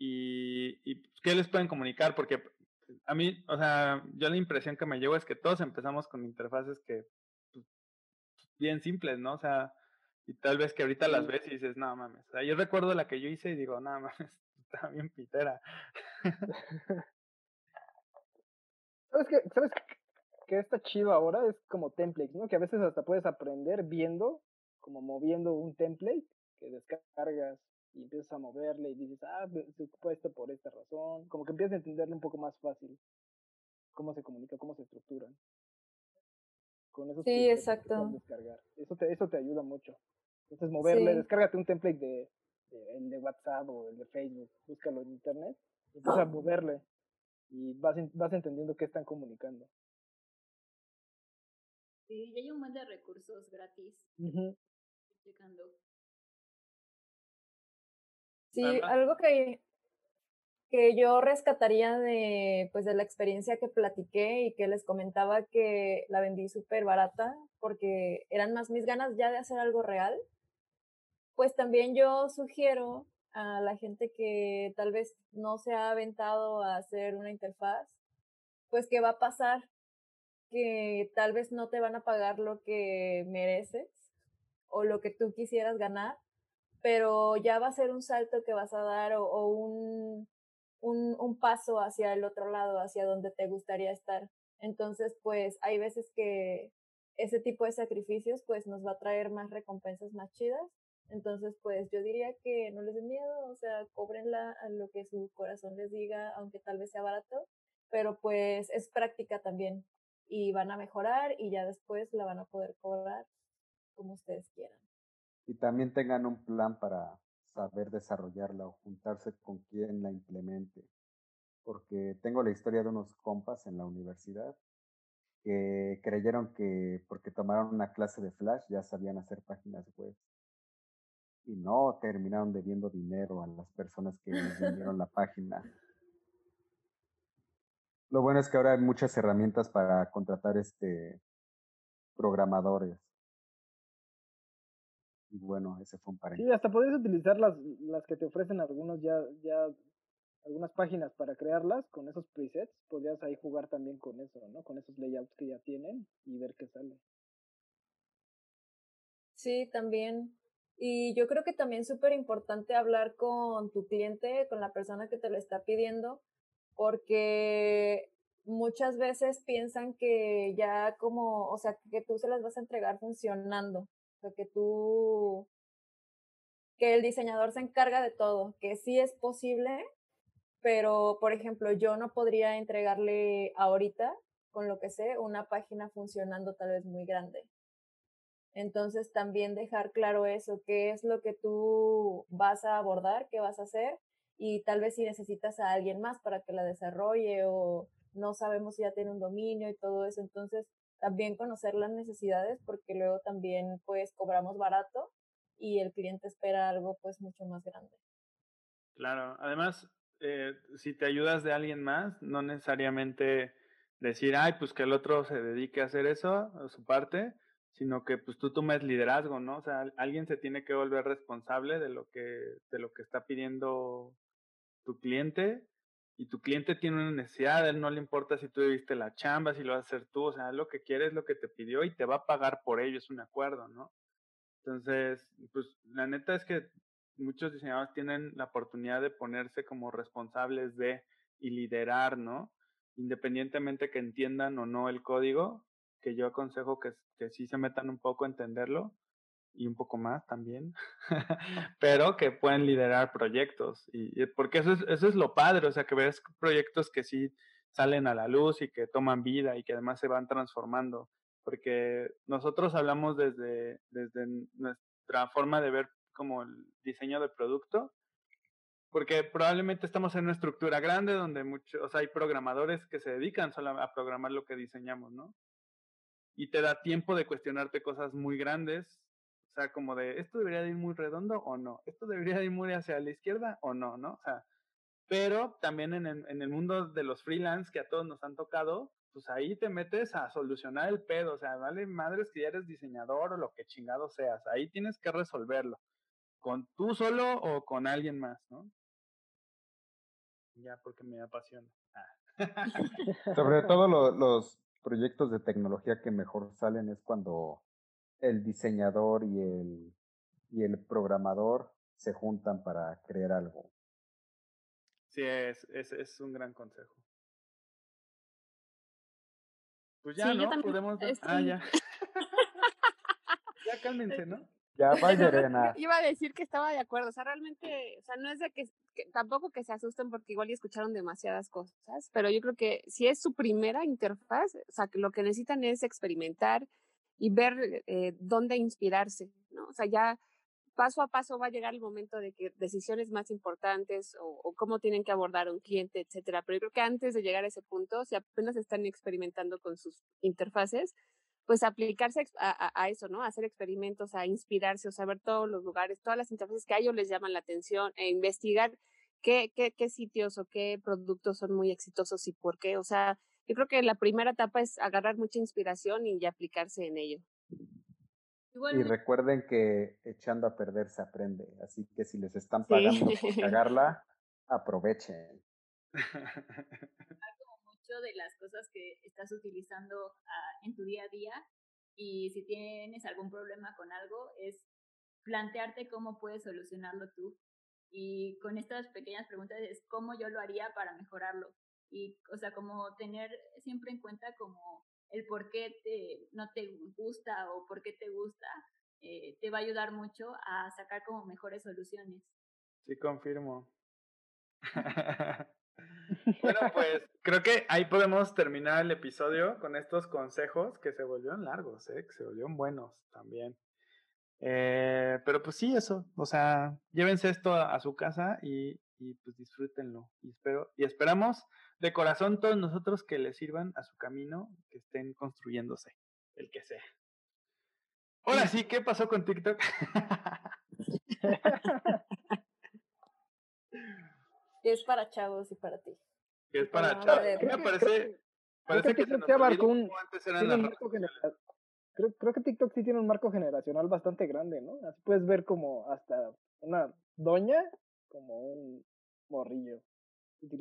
y, y pues, qué les pueden comunicar, porque a mí, o sea, yo la impresión que me llevo es que todos empezamos con interfaces que, pues, bien simples, ¿no? O sea, y tal vez que ahorita las ves y dices, no mames. O sea, yo recuerdo la que yo hice y digo, no mames, [laughs] está bien pitera. [laughs] ¿Sabes qué? ¿Sabes qué está chido ahora? Es como templates, ¿no? Que a veces hasta puedes aprender viendo, como moviendo un template que descargas y empiezas a moverle y dices, ah, se ocupa esto por esta razón, como que empiezas a entenderlo un poco más fácil, cómo se comunica, cómo se estructuran. Con esos sí, exacto. Descargar. Eso te, eso te ayuda mucho. Entonces moverle, descárgate un template de, de, el de WhatsApp o el de Facebook, búscalo en internet, y empieza a [clears throat] moverle y vas, vas entendiendo qué están comunicando. Sí, y hay un buen de recursos gratis. Checando. Sí, algo que, que yo rescataría de, pues, de la experiencia que platiqué y que les comentaba que la vendí súper barata porque eran más mis ganas ya de hacer algo real, pues también yo sugiero a la gente que tal vez no se ha aventado a hacer una interfaz, pues que va a pasar que tal vez no te van a pagar lo que mereces o lo que tú quisieras ganar, pero ya va a ser un salto que vas a dar o, un, un, un, paso hacia el otro lado, hacia donde te gustaría estar. Entonces, pues hay veces que ese tipo de sacrificios pues nos va a traer más recompensas más chidas. Entonces, pues yo diría que no les den miedo, o sea, cóbrenla a lo que su corazón les diga, aunque tal vez sea barato, pero pues es práctica también y van a mejorar y ya después la van a poder cobrar como ustedes quieran y también tengan un plan para saber desarrollarla o juntarse con quien la implemente. Porque tengo la historia de unos compas en la universidad que creyeron que porque tomaron una clase de Flash ya sabían hacer páginas web. Y no terminaron debiendo dinero a las personas que vendieron la página. [laughs] Lo bueno es que ahora hay muchas herramientas para contratar este programadores. Y bueno, ese fue un paréntesis. Sí, hasta puedes utilizar las, las que te ofrecen algunos ya, ya, algunas páginas para crearlas con esos presets. Podrías ahí jugar también con eso, ¿no? Con esos layouts que ya tienen y ver qué sale. Sí, también. Y yo creo que también es súper importante hablar con tu cliente, con la persona que te lo está pidiendo, porque muchas veces piensan que ya como, o sea, que tú se las vas a entregar funcionando sea, que tú, que el diseñador se encarga de todo, que sí es posible, pero por ejemplo, yo no podría entregarle ahorita, con lo que sé, una página funcionando tal vez muy grande. Entonces también dejar claro eso, qué es lo que tú vas a abordar, qué vas a hacer y tal vez si necesitas a alguien más para que la desarrolle o no sabemos si ya tiene un dominio y todo eso. Entonces también conocer las necesidades porque luego también pues cobramos barato y el cliente espera algo pues mucho más grande. Claro, además, eh, si te ayudas de alguien más, no necesariamente decir, ay, pues que el otro se dedique a hacer eso, su parte, sino que pues tú tomes liderazgo, ¿no? O sea, alguien se tiene que volver responsable de lo que, de lo que está pidiendo tu cliente y tu cliente tiene una necesidad, a él no le importa si tú debiste la chamba, si lo vas a hacer tú, o sea, lo que quiere es lo que te pidió y te va a pagar por ello, es un acuerdo, ¿no? Entonces, pues la neta es que muchos diseñadores tienen la oportunidad de ponerse como responsables de y liderar, ¿no? Independientemente que entiendan o no el código, que yo aconsejo que, que sí se metan un poco a entenderlo, y un poco más también, [laughs] pero que pueden liderar proyectos. Y, porque eso es, eso es lo padre, o sea, que ves proyectos que sí salen a la luz y que toman vida y que además se van transformando. Porque nosotros hablamos desde, desde nuestra forma de ver como el diseño de producto, porque probablemente estamos en una estructura grande donde muchos, o sea, hay programadores que se dedican solo a programar lo que diseñamos, ¿no? Y te da tiempo de cuestionarte cosas muy grandes o sea, como de, ¿esto debería de ir muy redondo o no? ¿Esto debería de ir muy hacia la izquierda o no? ¿No? O sea, pero también en el, en el mundo de los freelance que a todos nos han tocado, pues ahí te metes a solucionar el pedo. O sea, vale madres que ya eres diseñador o lo que chingado seas. Ahí tienes que resolverlo. Con tú solo o con alguien más, ¿no? Ya, porque me apasiona. Ah. [laughs] Sobre todo los proyectos de tecnología que mejor salen es cuando el diseñador y el, y el programador se juntan para crear algo. Sí, es, es, es un gran consejo. Pues ya, ¿no? Podemos... Ah, ya. [laughs] ya cálmense, ¿no? Ya, vaya, [laughs] Iba a decir que estaba de acuerdo, o sea, realmente, o sea, no es de que, tampoco que se asusten porque igual ya escucharon demasiadas cosas, pero yo creo que si es su primera interfaz, o sea, que lo que necesitan es experimentar, y ver eh, dónde inspirarse, ¿no? O sea, ya paso a paso va a llegar el momento de que decisiones más importantes o, cómo tienen que abordar a un cliente, etcétera. Pero yo creo que antes de llegar a ese punto, si apenas están experimentando con sus interfaces, pues aplicarse a, eso, ¿no? A hacer experimentos, a inspirarse, o saber todos los lugares, todas las interfaces que a ellos les llaman la atención, e investigar qué, qué, qué sitios o qué productos son muy exitosos y por qué. O sea, yo creo que la primera etapa es agarrar mucha inspiración y aplicarse en ello. Y recuerden que echando a perder se aprende, así que si les están pagando [laughs] por cagarla, aprovechen. como mucho de las cosas que estás utilizando ah, en tu día a día y si tienes algún problema con algo es plantearte cómo puedes solucionarlo tú. Y con estas pequeñas preguntas es cómo yo lo haría para mejorarlo. Y, o sea, como tener siempre en cuenta como el por qué te, no te gusta o por qué te gusta, eh, te va a ayudar mucho a sacar como mejores soluciones. Sí, confirmo. [laughs] bueno, [laughs] pues creo que ahí podemos terminar el episodio con estos consejos que se volvieron largos, ¿eh? que se volvieron buenos también. Eh, pero pues sí, eso, o sea, llévense esto a, su casa y, y, pues disfrútenlo. Y, espero, y esperamos de corazón todos nosotros que les sirvan a su camino, que estén construyéndose, el que sea. Ahora sí, ¿qué pasó con TikTok? [laughs] es para chavos y para ti. es para chavos. me parece, parece que, se abarcó un, creo, creo que TikTok sí tiene un marco generacional bastante grande, ¿no? Así puedes ver como hasta una doña como un morrillo.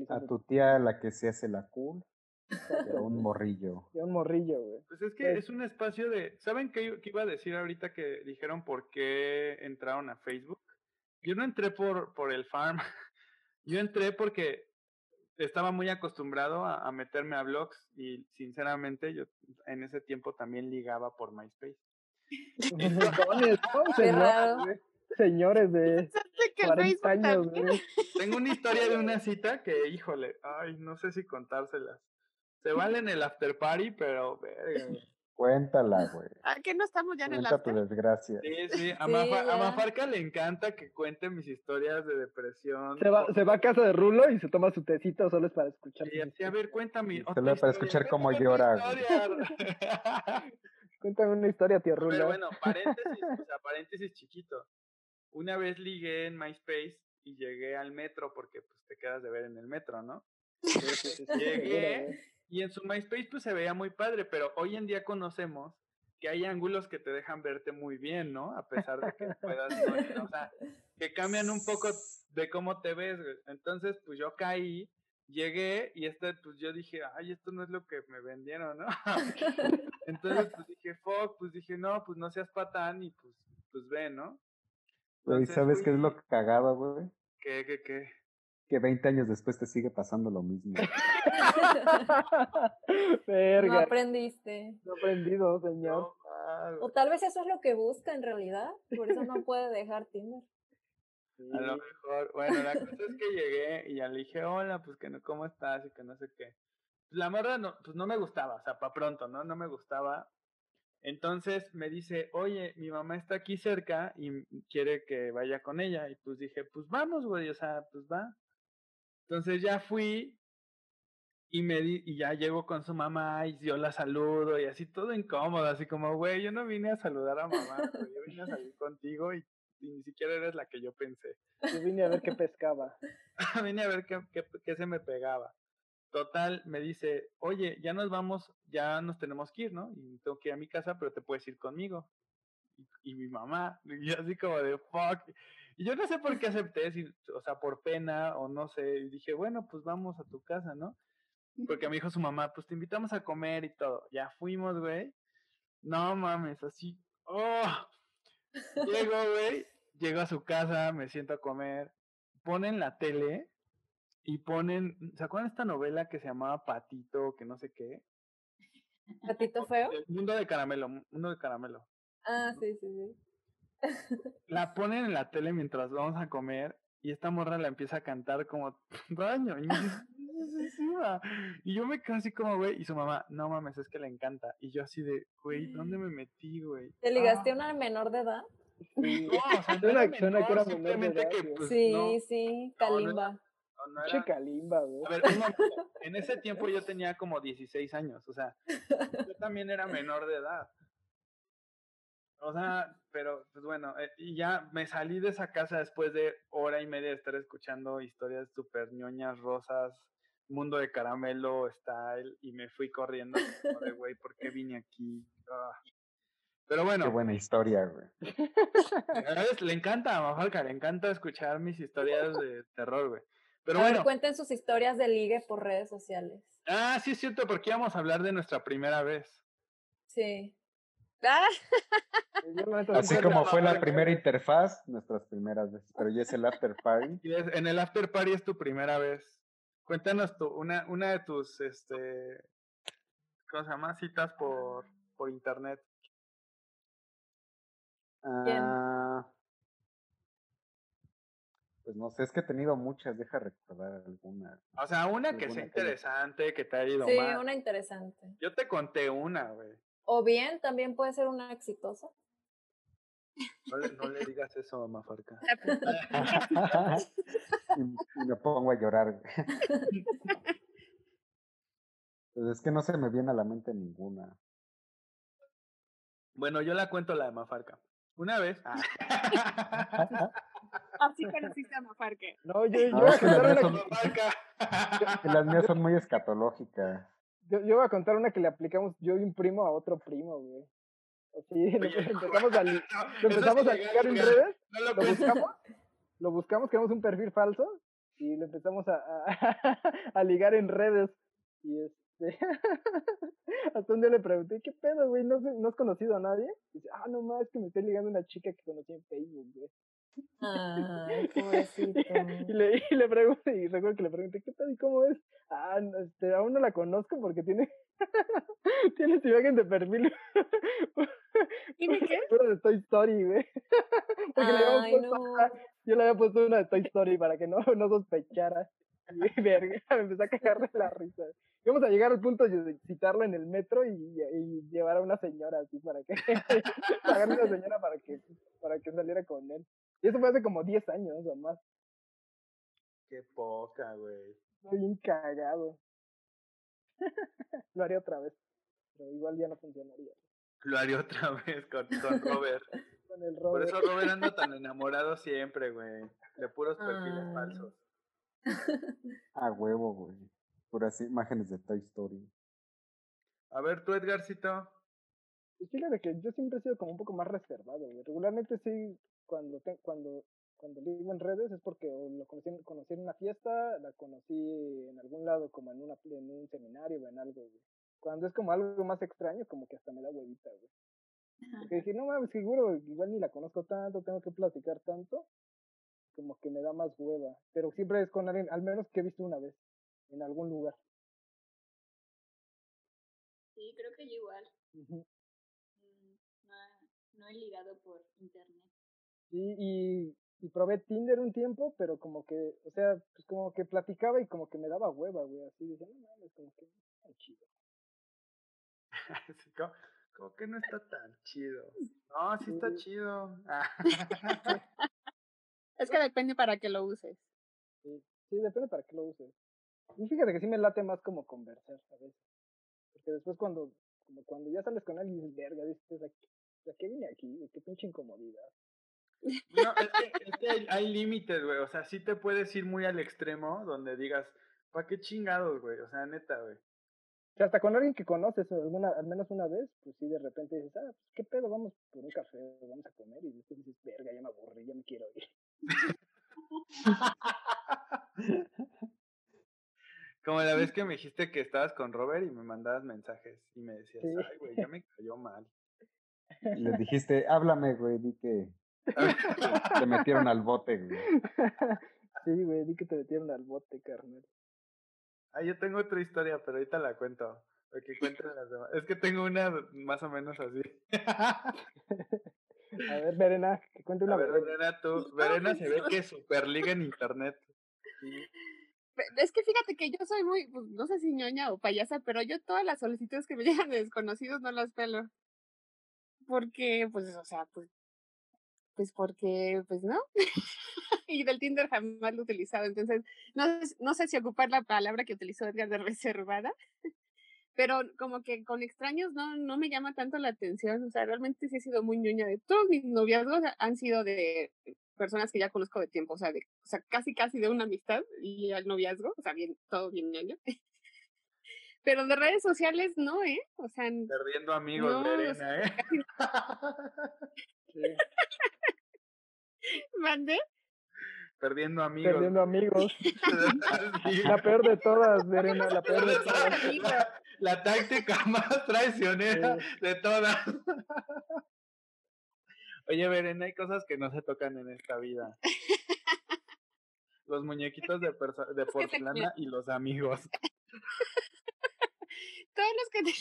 A tu tía la que se hace la cool. Y a [laughs] un morrillo. Y a un morrillo, güey. Pues es que es un espacio de... ¿Saben qué, qué, iba a decir ahorita que dijeron por qué entraron a Facebook? Yo no entré por, por el farm. [laughs] Yo entré porque estaba muy acostumbrado a, meterme a blogs y sinceramente yo en ese tiempo también ligaba por MySpace. [laughs] señores de [laughs] 40 años. Tengo una historia de una [laughs] cita que, híjole, ay, no sé si contárselas. Se vale en el after party, pero verga. Cuéntala, güey. ¿A qué no estamos ya en el after? tu desgracia. Sí, sí. A, Mafarca le encanta que cuente mis historias de depresión. Se va, se va a casa de Rulo y se toma su tecito solo es para escuchar. Y así, a ver, cuéntame. Solo para escuchar cómo llora. [laughs] Cuéntame una historia, tío Rulo. Pero bueno, paréntesis, o sea, paréntesis chiquito. Una vez ligué en MySpace y llegué al metro porque pues te quedas de ver en el metro, ¿no? Entonces, [laughs] llegué y en su MySpace pues se veía muy padre, pero hoy en día conocemos que hay ángulos que te dejan verte muy bien, ¿no? A pesar de que puedas, o sea, que cambian un poco de cómo te ves. Entonces, pues yo caí, llegué y este, pues yo dije, ay, esto no es lo que me vendieron, ¿no? [laughs] Entonces, pues dije, fuck, pues dije, no, pues no seas patán y pues, pues ve, ¿no? ¿Y ¿sabes qué es lo cagado, güey? ¿Qué, qué, qué? que 20 años después te sigue pasando lo mismo. [laughs] [laughs] Verga. No aprendiste. No aprendido, señor. o tal vez eso es lo que busca en realidad, por eso no puede dejar Tinder. A lo mejor, bueno, la cosa es que llegué y ya le dije, hola, pues que no, ¿cómo estás? Y que no sé qué. Pues la morra no, pues no me gustaba, o sea, para pronto, ¿no? No me gustaba. Entonces me dice, oye, mi mamá está aquí cerca y quiere que vaya con ella. Y pues dije, pues vamos, güey, o sea, pues va. Entonces ya fui y me di, y ya llego con su mamá y yo la saludo y así todo incómodo, así como, güey, yo no vine a saludar a mamá, yo vine a salir contigo y, ni siquiera eres la que yo pensé. Yo vine a ver qué pescaba. [laughs] vine a ver qué, qué, se me pegaba. Total, me dice, oye, ya nos vamos, ya nos tenemos que ir, ¿no? Y tengo que ir a mi casa, pero te puedes ir conmigo. Y, y mi mamá, [laughs] y así como de, fuck. Y yo no sé por qué [laughs] acepté, si, o sea, por pena o no sé. Y dije, bueno, pues vamos a tu casa, ¿no? Porque me [laughs] dijo su mamá, pues te invitamos a comer y todo. Ya fuimos, güey. No mames, así. ¡Oh! Llego, güey. Llego a su casa, me siento a comer. Ponen la tele y ponen. ¿Se acuerdan de esta novela que se llamaba Patito, que no sé qué? ¿Patito feo? El mundo de caramelo, mundo de caramelo. Ah, sí, sí, sí. [laughs] La ponen en la tele mientras vamos a comer y esta morra la empieza a cantar como [laughs] daño. Y yo me quedo así como, güey, y su mamá, no mames, es que le encanta. Y yo así de, güey, ¿dónde me metí, güey? ¿Te ligaste a una menor de edad? Sí. No, o sea, [laughs] no era menor, simplemente que, pues, Sí, sí, Kalimba. No, no Che era... Kalimba, güey. A ver, momento. en ese tiempo yo tenía como 16 años, o sea, yo también era menor de edad. O sea, pero pues bueno, eh, y ya me salí de esa casa después de hora y media de estar escuchando historias súper ñoñas, rosas, mundo de caramelo, style, y me fui corriendo, de güey, ¿por qué vine aquí? Ah. Pero Qué bueno, buena historia, güey. [laughs] ¿sabes? le encanta a Majalca, le encanta escuchar mis historias de terror, güey. Pero a ver, bueno, cuenten sus historias de ligue por redes sociales. ah, sí es cierto, porque íbamos a hablar de nuestra primera vez. Sí. Ah, Así sí- como fue la primera interfaz, nuestras primeras veces, pero ya es el after party. [laughs] Y es- en el after party es tu primera vez. Cuéntanos una, una de tus, este, ¿cómo se llama? Citas por, por internet. Ah, pues no sé, es que he tenido muchas, deja recordar alguna. O sea, una que sea Alguna que interesante, que te haya ido Sí, mal. una interesante. Yo te conté una, güey. O bien, también puede ser una exitosa. No le, no le digas eso a Mafarca. [laughs] [laughs] y, y me pongo a llorar. [laughs] Pues es que no se me viene a la mente ninguna. Bueno, yo la cuento la de Mafarca. Una vez. ah, así conociste a Mafarque. No, yo, yo No, voy a contar mías una que [laughs] las mías son muy escatológicas. Yo, yo voy a contar una que le aplicamos yo y un primo a otro primo, güey. Así, [laughs] Oye, [laughs] empezamos a, li- no, empezamos a ligar en redes, No lo buscamos, lo buscamos, creamos un perfil falso y lo empezamos a, a, a ligar en redes. Y este, hasta un día le pregunté, ¿qué pedo, güey? ¿No, has- ¿No has conocido a nadie? Y dice, ah, no más, es que me estoy ligando a una chica que conocí en Facebook, güey. Ay, [laughs] pobrecito. Y le, y le pregunté, y recuerdo que le pregunté, ¿qué pedo y cómo es? Ah, no, este, aún no la conozco porque tiene, [laughs] tiene su imagen de perfil. [laughs] ¿Tiene qué? Puro de Toy Story, güey. Porque le Ay, puesto, no. yo le había puesto una de Toy Story para que no, no sospechara. Y verga, me empecé a cagar de la risa. Íbamos a llegar al punto de citarlo en el metro y, y llevar a una señora así para que pagarle a una señora para que para que saliera con él. Y eso fue hace como 10 años o más. Qué poca, güey. Estoy bien cagado. Lo haría otra vez. Pero igual ya no funcionaría. Lo haría otra [laughs] vez con, con Robert. [laughs] Con el Por Robert. eso Robert anda [laughs] tan enamorado siempre, güey. De puros perfiles Ah. falsos. A huevo, güey. Puras imágenes de Toy Story. A ver, tú, Edgarcito. Pues fíjate que yo siempre he sido como un poco más reservado, güey. Regularmente sí, cuando te- cuando cuando ligo en redes es porque lo conocí, en- conocí en una fiesta, la conocí en algún lado, como en una en un seminario o en algo, güey. Cuando es como algo más extraño, como que hasta me da huevita, güey. Porque dije, no mames, seguro, igual ni la conozco tanto, tengo que platicar tanto, como que me da más hueva. Pero siempre es con alguien, al menos que he visto una vez, en algún lugar. Sí, creo que yo igual. Mm, No, no he ligado por internet. Sí, y, y probé Tinder un tiempo, pero como que, o sea, pues como que platicaba y como que me daba hueva, güey, así, decía, no mames, como que tan chido. [laughs] Sí, como, como que no está tan chido. No, sí está Sí. chido. Ah. [laughs] [laughs] Es que depende para qué lo uses. Sí, sí, depende para qué lo uses. Y fíjate que sí me late más como conversar a veces. Porque después cuando, como cuando ya sales con alguien verga, dices, ¿a qué, a qué vine aquí? ¿De qué pinche incomodidad? No, es que, es que hay, hay límites, güey. O sea, sí te puedes ir muy al extremo donde digas, ¿para qué chingados, güey? O sea, neta, güey. O sea, hasta con alguien que conoces alguna, al menos una vez, pues sí, de repente dices, ah, pues qué pedo, vamos por un café, vamos a comer, y después dices, verga, ya me aburrí, ya me quiero ir. [laughs] Como la vez que me dijiste que estabas con Robert y me mandabas mensajes y me decías, Sí. ay, güey, ya me cayó mal. [laughs] Y les dijiste, háblame, güey, di que [laughs] te metieron al bote, güey. sí, güey, di que te metieron al bote, carnal. Ah, yo tengo otra historia, pero ahorita la cuento. Porque cuenten las demás. Es que tengo una más o menos así. [laughs] A ver, Verena, que cuente una A ver. Verena, tú. [laughs] Verena se ve que superliga en internet. Sí. Es que fíjate que yo soy muy, pues, no sé si ñoña o payasa, pero yo todas las solicitudes que me llegan de desconocidos no las pelo. Porque, pues, o sea, pues, pues porque, pues no. [laughs] y del Tinder jamás lo he utilizado, entonces no, no sé si ocupar la palabra que utilizó Edgar de reservada, [laughs] pero como que con extraños no, no me llama tanto la atención, o sea, realmente sí he sido muy ñoña de todos mis noviazgos han sido de personas que ya conozco de tiempo, o sea, de, o sea, casi casi de una amistad y al noviazgo, o sea, bien, todo bien ñoño. [laughs] Pero de redes sociales no, ¿eh? O sea, perdiendo amigos, no, Verena, ¿eh? ¿Mande? Perdiendo amigos. Perdiendo amigos. [laughs] La peor de todas, Verena, la peor de todas. La, táctica [laughs] más traicionera de todas. Oye, Verena, hay cosas que no se tocan en esta vida. Los muñequitos de, [laughs] de porcelana y los amigos. Todos los que te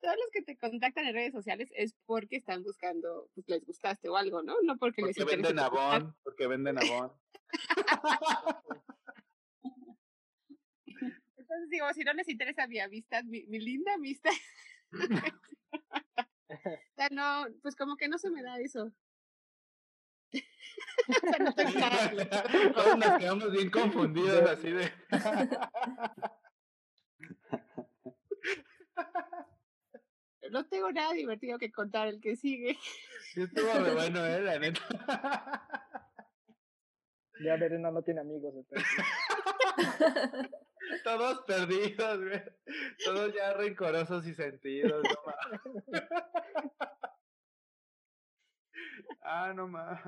todos los que te contactan en redes sociales es porque están buscando, pues les gustaste o algo, ¿no? No porque, porque les venden abón, porque venden abón. [laughs] Entonces digo, si no les interesa mi amistad, mi, mi linda amistad. [laughs] o sea, no, pues como que no se me da eso. [laughs] o sea, no Todos nos quedamos bien confundidos así de. No tengo nada divertido que contar el que sigue. Sí, estuvo muy bueno, eh, la neta. Ya Verena no tiene amigos. [laughs] Todos perdidos, güey. Todos ya rencorosos y sentidos. No [laughs] ah, no más.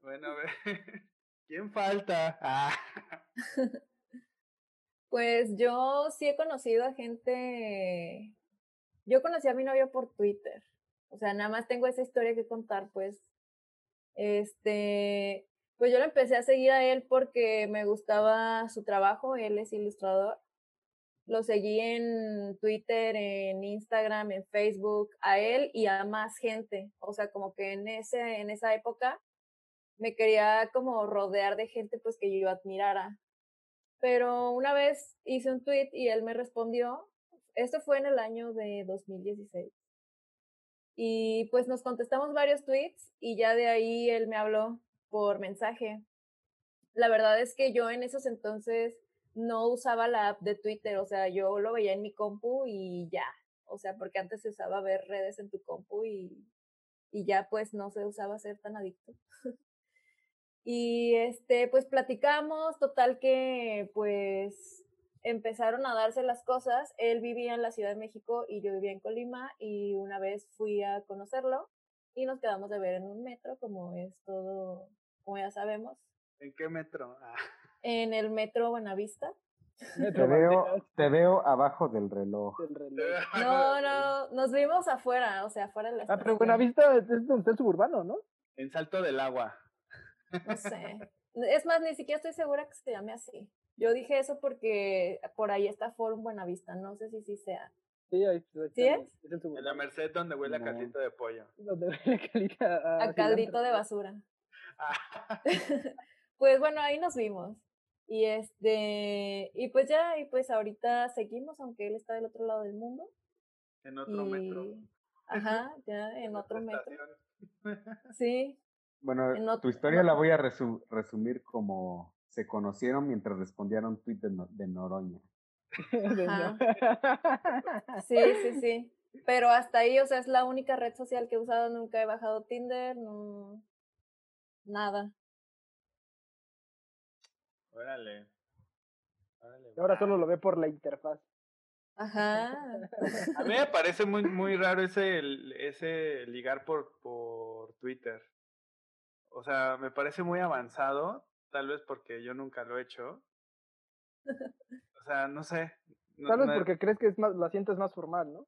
Bueno, a ver. ¿Quién falta? Ah. [laughs] Pues yo sí he conocido a gente yo conocí a mi novio por Twitter. O sea, nada más tengo esa historia que contar, pues. Este, pues yo le empecé a seguir a él porque me gustaba su trabajo, él es ilustrador. Lo seguí en Twitter, en Instagram, en Facebook, a él y a más gente. O sea, como que en ese, en esa época me quería como rodear de gente pues que yo admirara. Pero una vez hice un tweet y él me respondió esto fue en el año de 2016. Y pues nos contestamos varios tweets y ya de ahí él me habló por mensaje. La verdad es que yo en esos entonces no usaba la app de Twitter, o sea, yo lo veía en mi compu y ya, o sea, porque antes se usaba ver redes en tu compu y, y ya pues no se usaba ser tan adicto. [laughs] y este, pues platicamos, total que pues empezaron a darse las cosas. Él vivía en la Ciudad de México y yo vivía en Colima y una vez fui a conocerlo y nos quedamos de ver en un metro, como es todo, como ya sabemos. ¿En qué metro? Ah. En el metro Buenavista. Te veo, te veo abajo del reloj. [laughs] No, no, nos vimos afuera, o sea, afuera de la Ah, pero Buenavista es está el suburbano, ¿no? En Salto del Agua. No sé. Es más, ni siquiera estoy segura que se llame así. Yo dije eso porque por ahí está Forum Buenavista, no sé si sí sea. Sí, ahí, ¿Sí es? en la Merced donde huele a caldito de pollo. [laughs] Donde huele a, a caldito de basura. Ah. [laughs] pues bueno, ahí nos vimos. Y este, y pues ya, y pues ahorita seguimos, aunque él está del otro lado del mundo. En otro metro. Ajá, ya, en, otro metro. [laughs] Sí. Bueno, tu historia la voy a resumir como se conocieron mientras respondieron un tweet de, Noroña. [laughs] [laughs] sí, sí, sí. Pero hasta ahí, o sea, es la única red social que he usado, nunca he bajado Tinder, no, nada. Órale. Ahora solo lo ve por la interfaz. Ajá. [laughs] A mí me parece muy, muy raro ese, ese ligar por, por Twitter. O sea, me parece muy avanzado tal vez porque yo nunca lo he hecho. [laughs] O sea, no sé. tal vez porque crees que es más, la sientes más formal, ¿no?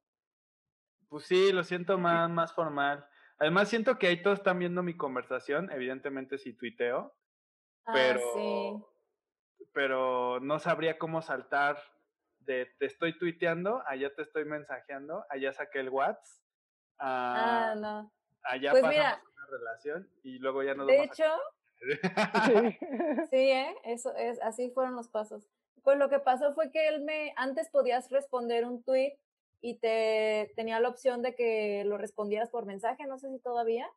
Pues sí, lo siento más, más formal. Además, siento que ahí todos están viendo mi conversación, evidentemente si tuiteo, ah, pero, pero no sabría cómo saltar de te estoy tuiteando, allá te estoy mensajeando, allá saqué el WhatsApp, ah, no. allá pues pasamos una relación y luego ya nos De hecho, [laughs] sí, ¿eh? Eso es, así fueron los pasos. Pues lo que pasó fue que él me, antes podías responder un tweet y te tenía la opción de que lo respondieras por mensaje, no sé si todavía.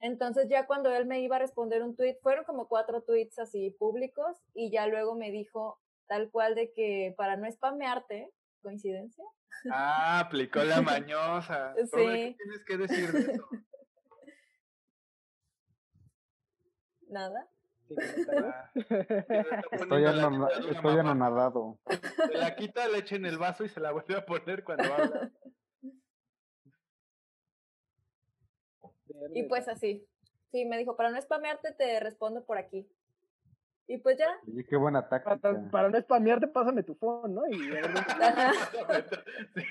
Entonces ya cuando él me iba a responder un tweet, fueron como cuatro tweets así públicos y ya luego me dijo tal cual de que para no spamearte, coincidencia. Ah, aplicó la mañosa. [laughs] Sí. ¿Qué tienes que decir de eso? Nada. [laughs] [laughs] Estoy, poniendo la anona- leche de una estoy anonadado. Se la quita leche en el vaso y se la vuelve a poner cuando habla. [laughs] Y pues así. Sí, me dijo, para no spamearte te respondo por aquí. Y pues ya. Oye, qué buena táctica. Para, para no spamearte, pásame tu phone, ¿no? Y dónde- [laughs] Ajá. Sí.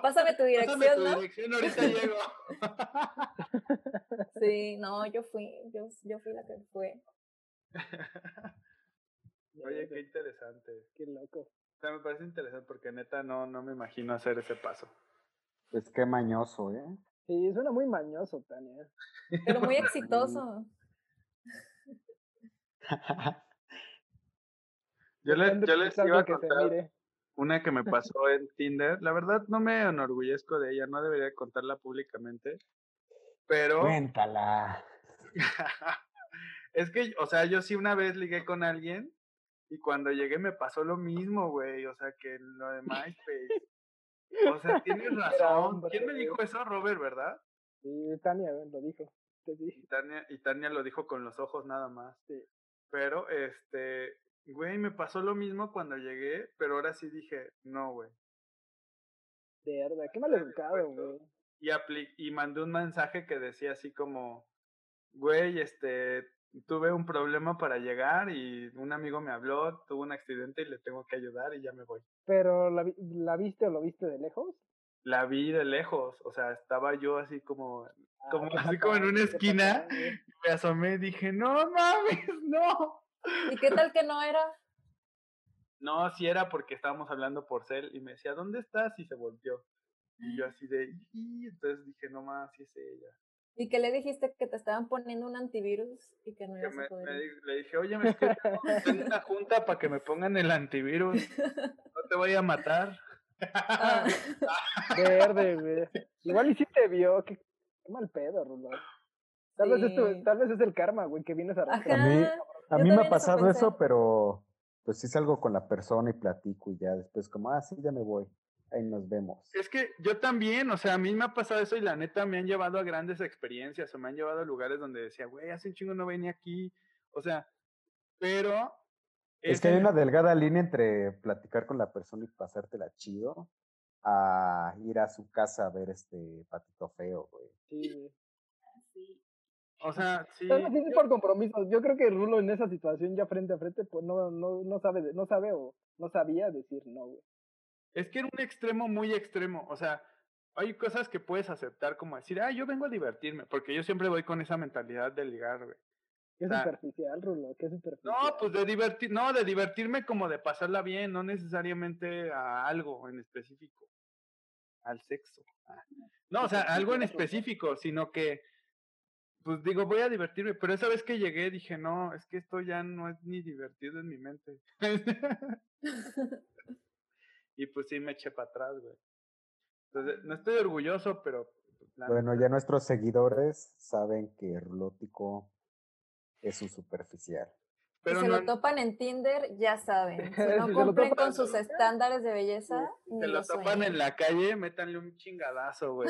Pásame tu Pásame dirección, tu ¿no? dirección, ahorita llego. [laughs] Sí, no, yo fui, yo, yo fui la que fue. Oye, qué interesante. Qué loco. O sea, me parece interesante porque neta no, no me imagino hacer ese paso. Pues qué mañoso, ¿eh? Sí, suena muy mañoso, Tania. Pero muy [laughs] exitoso. Yo, le- yo les iba a contar una que me [laughs] pasó en Tinder. La verdad no me enorgullezco de ella, no debería contarla públicamente. Pero Cuéntala. [laughs] es que, o sea, yo sí una vez ligué con alguien y cuando llegué me pasó lo mismo, güey. O sea, que lo de MySpace. O sea, tienes [laughs] razón. ¿Quién me dijo eso? Robert, ¿verdad? Sí, Tania lo dijo. Y Tania, y Tania lo dijo con los ojos nada más. Sí. Pero, este, güey, me pasó lo mismo cuando llegué, pero ahora sí dije, no, güey. De verdad, qué mal educado, güey. Y, apli- y mandé un mensaje que decía así como, güey, este, tuve un problema para llegar y un amigo me habló, tuvo un accidente y le tengo que ayudar y ya me voy. Pero, ¿la, vi- ¿la viste o lo viste de lejos? La vi de lejos, o sea, estaba yo así como, Ah, Como- así como en una esquina. me asomé y dije, no mames, [laughs] no. ¿Y qué tal que no era? No, sí era porque estábamos hablando por cel y me decía, ¿dónde estás? Y se volteó. Y yo así de, y entonces dije, no más, sí es ella. ¿Y que le dijiste que te estaban poniendo un antivirus y que no Que ibas me- a poder? me le dije, oye, me es que tengo, tengo una junta para que me pongan el antivirus. No te voy a matar. Ah, [laughs] Verde, güey. Igual y sí te vio. Qué, qué mal pedo, Rulo. Tal, vez es tu- tal vez es el karma, güey, que vienes a arrastrar. A mí- Ajá. A mí me ha eso pasado eso, pero pues sí salgo con la persona y platico y ya después como, ah, sí, ya me voy. Ahí nos vemos. Es que yo también, o sea, a mí me ha pasado eso y la neta me han llevado a grandes experiencias o me han llevado a lugares donde decía, güey, hace un chingo no venía aquí. O sea, pero... Es que hay una delgada línea entre platicar con la persona y pasártela chido a ir a su casa a ver este patito feo, güey. Sí, güey. Sí. O sea, sí. Es yo- por compromiso. Yo creo que Rulo en esa situación ya frente a frente, pues no, no, no sabe, no sabe o no sabía decir no, güey. Es que era un extremo muy extremo. O sea, hay cosas que puedes aceptar como decir, ah, yo vengo a divertirme, porque yo siempre voy con esa mentalidad de ligar, güey. Qué superficial, Rulo, qué superficial. No, pues de divertir, no, de divertirme como de pasarla bien, no necesariamente a algo en específico. Al sexo. Ah. No, o sea, algo en específico, sino que, pues digo, voy a divertirme, pero esa vez que llegué dije, no, es que esto ya no es ni divertido en mi mente. [laughs] y pues sí me eché para atrás, güey. Entonces, no estoy orgulloso, pero... pues, Bueno, ya nuestros seguidores saben que Rulótico es un superficial. pero si se lo topan en Tinder, ya saben. Si [laughs] no se cumplen topan con sus estándares de belleza, ni se lo lo topan en la calle, métanle un chingadazo, güey.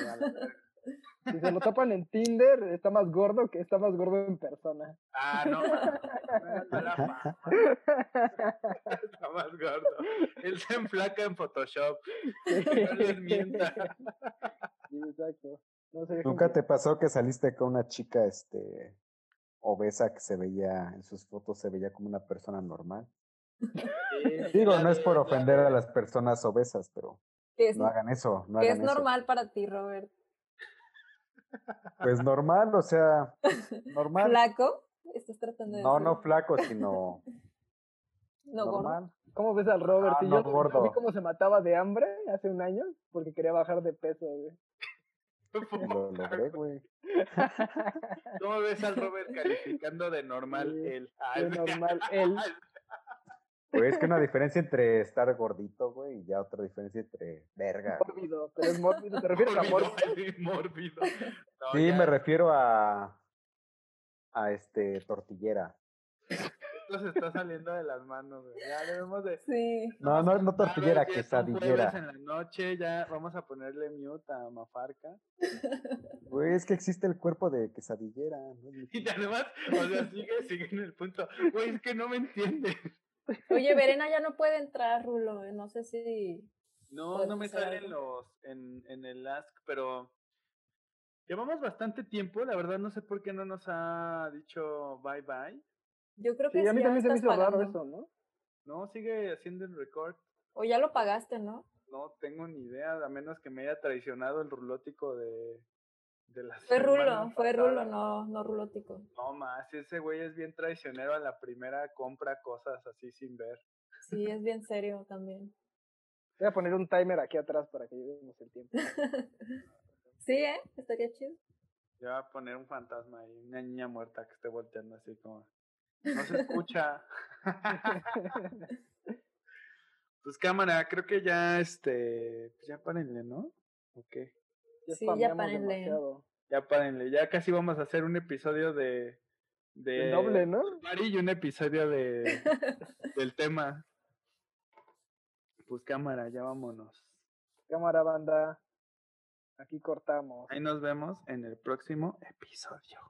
Si se lo tapan en Tinder, está más gordo que está más gordo en persona. Ah, no, mames, no, no la fama. Está más gordo. Él se enflaca en Photoshop. No les mienta. Sí, exacto. No ¿Nunca te pasó que saliste con una chica este obesa que se veía en sus fotos se veía como una persona normal? Digo, no es por ofender a las personas obesas, pero no hagan eso, no hagan es eso. normal para ti, Robert. Pues normal, o sea, normal. ¿Flaco? ¿Estás tratando de No, decir? no flaco, sino [laughs] No, gordo. normal. ¿Cómo ves al Robert? Ah, Si no, yo, vi cómo se mataba de hambre hace un año porque quería bajar de peso, güey. y Lo logré, güey. ¿Cómo ves al Robert calificando de normal Sí, él? de normal él. [laughs] Pues es que una [laughs] diferencia entre estar gordito, güey, y ya otra diferencia entre verga. güey. Mórbido, pero es mórbido. ¿Te refieres a Mórbido, mórbido? [laughs] sí, mórbido. No, Sí, ya, me refiero a a este tortillera. Esto se está saliendo de las manos, güey. Ya debemos de. Sí. No, no, no tortillera, quesadillera. en la noche, ya vamos a ponerle mute a Mafarca. Güey, es que existe el cuerpo de quesadillera. ¿no? [laughs] Y además, o sea, sigue, sigue en el punto. Güey, es que no me entiende. Oye, [laughs] Verena ya no puede entrar, Rulo. eh, No sé si. No, no me salen los en, en el Ask, pero llevamos bastante tiempo. La verdad, no sé por qué no nos ha dicho bye bye. Yo creo que Sí, a mí ya también se me hizo raro pagando. eso, ¿no? No, sigue haciendo el record. O ya lo pagaste, ¿no? No tengo ni idea, a menos que me haya traicionado el rulótico de, de la [laughs] Fue Rulo, fue pasada. Rulo, no, no Rulótico. No más, ese güey es bien traicionero a la primera compra cosas así sin ver. Sí, es bien serio también. Voy a poner un timer aquí atrás para que llevemos el tiempo. [laughs] Sí, ¿eh? Estaría chido. Yo voy a poner un fantasma ahí, una niña muerta que esté volteando así como. No se escucha. [laughs] pues cámara, creo que ya este. Pues ya párenle, ¿no? Ok. Ya Sí, ya párenle. demasiado. Ya párenle. Ya casi vamos a hacer un episodio de. De El doble, ¿no? Mari y un episodio de [laughs] del tema. Pues cámara, ya vámonos. Cámara banda. Aquí cortamos. Ahí nos vemos en el próximo episodio.